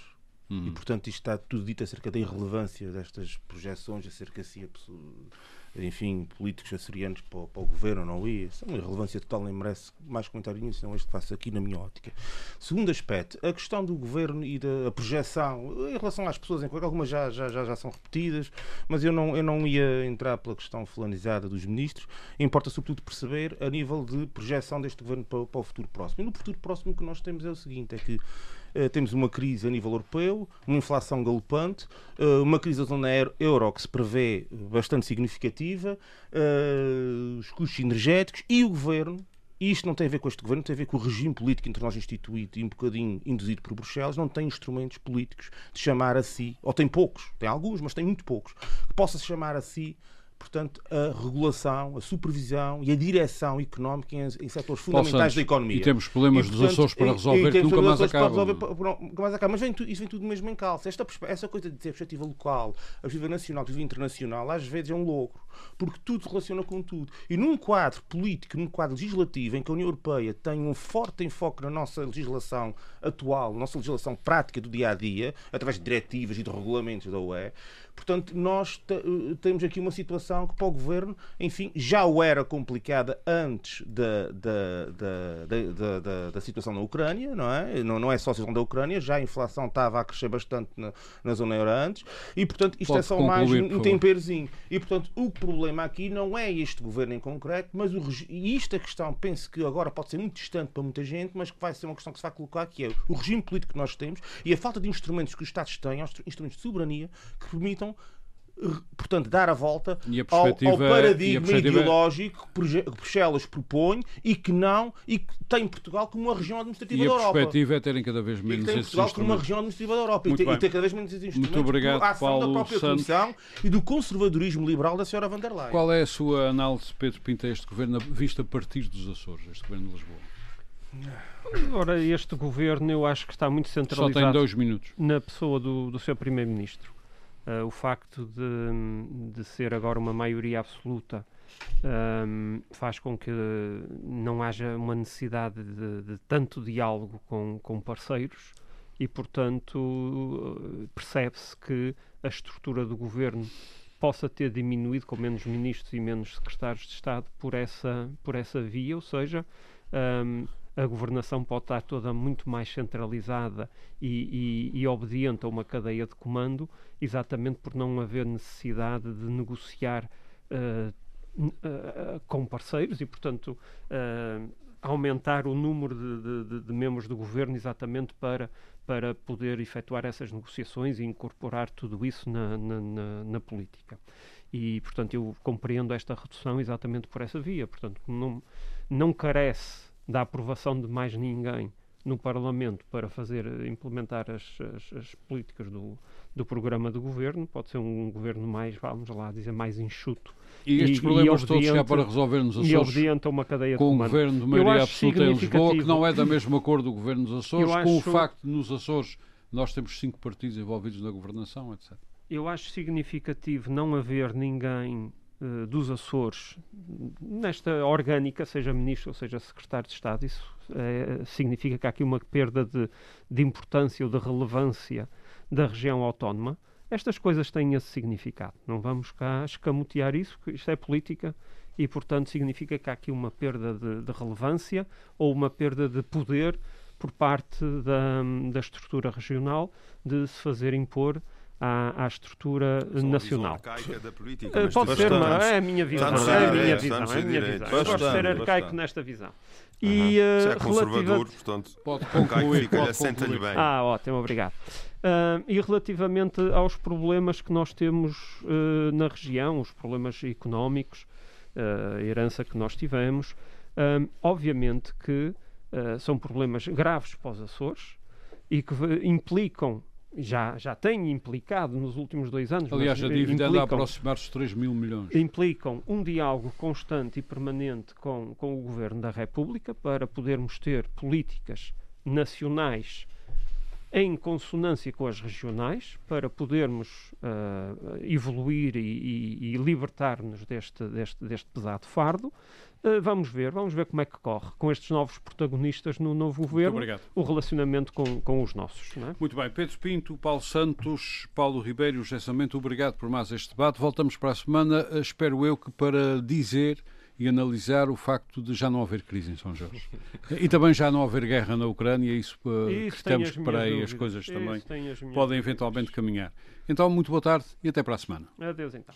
Uhum. E, portanto, isto está tudo dito acerca da irrelevância destas projeções, acerca se a pessoa enfim, políticos açorianos para, para, o governo, não ia. Isso é uma irrelevância total, nem merece mais comentário nisso, não este que faço aqui na minha ótica. Segundo aspecto, a questão do governo e da projeção em relação às pessoas, algumas já, já, já, já são repetidas, mas eu não, eu não ia entrar pela questão fulanizada dos ministros. Importa, sobretudo, perceber a nível de projeção deste governo para, para o futuro próximo. E no futuro próximo que nós temos é o seguinte: é que temos uma crise a nível europeu, uma inflação galopante, uh, uma crise da zona euro que se prevê bastante significativa, uh, os custos energéticos e o governo. E isto não tem a ver com este governo, tem a ver com o regime político entre nós instituído e um bocadinho induzido por Bruxelas, não tem instrumentos políticos de chamar a si, ou tem poucos, tem alguns, mas tem muito poucos, que possa chamar a si portanto, a regulação, a supervisão e a direção económica em, em setores fundamentais da economia. E temos problemas e, portanto, dos Açores para resolver e, e que nunca mais acabam. Nunca mais. Mas vem, isso vem tudo mesmo em calça. Esta, essa coisa de ter perspectiva local, a perspectiva nacional, a perspectiva internacional, às vezes é um louco, porque tudo relaciona com tudo. E num quadro político, num quadro legislativo, em que a União Europeia tem um forte enfoque na nossa legislação atual, nossa legislação prática do dia a dia, através de diretivas e de regulamentos da UE, Portanto, nós eh, temos aqui uma situação que para o governo, enfim, já o era complicada antes da, da, da, da, da situação na Ucrânia, não é? Não, não é só a situação da Ucrânia, já a inflação estava a crescer bastante na, na zona euro antes, e portanto isto é só mais um, temperozinho. E portanto o problema aqui não é este governo em concreto, mas o, e isto a questão, penso que agora pode ser muito distante para muita gente, mas que vai ser uma questão que se vai colocar, que é o regime político que nós temos e a falta de instrumentos que os Estados têm, instrumentos de soberania, que permitam portanto, dar a volta a ao, ao, paradigma ideológico que Bruxelas propõe e que não e que tem Portugal como uma região administrativa da Europa. E a perspectiva é terem cada vez menos e tem Portugal como uma região administrativa da Europa Muito e, ter cada vez menos esses instrumentos Muito obrigado, a ação Paulo da própria Santos. Comissão e do conservadorismo liberal da senhora van der Leyen. Qual é a sua análise, Pedro Pinto, a este governo, visto a partir dos Açores, este governo de Lisboa? Ora, este governo eu acho que está muito centralizado Só tem dois minutos. na pessoa do, do seu primeiro-ministro. Uh, o facto de, de, ser agora uma maioria absoluta um, faz com que não haja uma necessidade de, de tanto diálogo com, com parceiros e, portanto, percebe-se que a estrutura do governo possa ter diminuído com menos ministros e menos secretários de Estado por essa, por essa via, ou seja, um, a governação pode estar toda muito mais centralizada e, e, e, obediente a uma cadeia de comando, exatamente por não haver necessidade de negociar uh, uh, com parceiros e, portanto, uh, aumentar o número de, de, de, membros do governo exatamente para, para poder efetuar essas negociações e incorporar tudo isso na, na, na, na política. E, portanto, eu compreendo esta redução exatamente por essa via. Portanto, não, não carece da aprovação de mais ninguém no Parlamento para fazer implementar as, as, as, políticas do, do programa do governo, pode ser um governo mais, vamos lá dizer, mais enxuto. E estes e, problemas e todos já para resolver nos Açores e obediente a uma cadeia com o governo de maioria absoluta em Lisboa, que não é da mesma cor do governo dos Açores, com o facto de nos Açores nós temos cinco partidos envolvidos na governação, etc. Eu acho significativo não haver ninguém uh, dos Açores, nesta orgânica, seja ministro ou seja secretário de Estado, isso é, significa que há aqui uma perda de, de importância ou de relevância da região autónoma. Estas coisas têm esse significado. Não vamos cá escamotear isso, isto é política e, portanto, significa que há aqui uma perda de, de relevância ou uma perda de poder por parte da, da estrutura regional de se fazer impor à, à estrutura Só nacional. Da política, uh, pode ser, mas é a minha visão. É a minha visão. É a minha visão. Eu gosto de ser arcaico nesta visão. E, uh, é conservador, portanto, pode concluir, pode concluir. bem. Ah, ótimo, obrigado. Uh, e relativamente aos problemas que nós temos uh, na região, os problemas económicos, uh, a herança que nós tivemos, obviamente que são problemas graves para os Açores e que implicam já, já tem implicado nos últimos dois anos. Aliás, a dívida anda a aproximar-se de 3 mil milhões. Implicam um diálogo constante e permanente com, com o Governo da República para podermos ter políticas nacionais em consonância com as regionais, para podermos uh, evoluir e, e, e libertar-nos deste, deste, deste pesado fardo. Uh, vamos ver, vamos ver como é que corre com estes novos protagonistas no novo governo, o relacionamento com, com os nossos. É? Muito bem, Pedro Pinto, Paulo Santos, Paulo Ribeiro José Samento, obrigado por mais este debate. Voltamos para a semana, uh, espero eu que para dizer e analisar o facto de já não haver crise em São Jorge. *laughs* e também já não haver guerra na Ucrânia, isso, uh, isso que estamos para aí, as coisas isso também podem eventualmente dúvidas. caminhar. Então, muito boa tarde e até para a semana. Adeus então.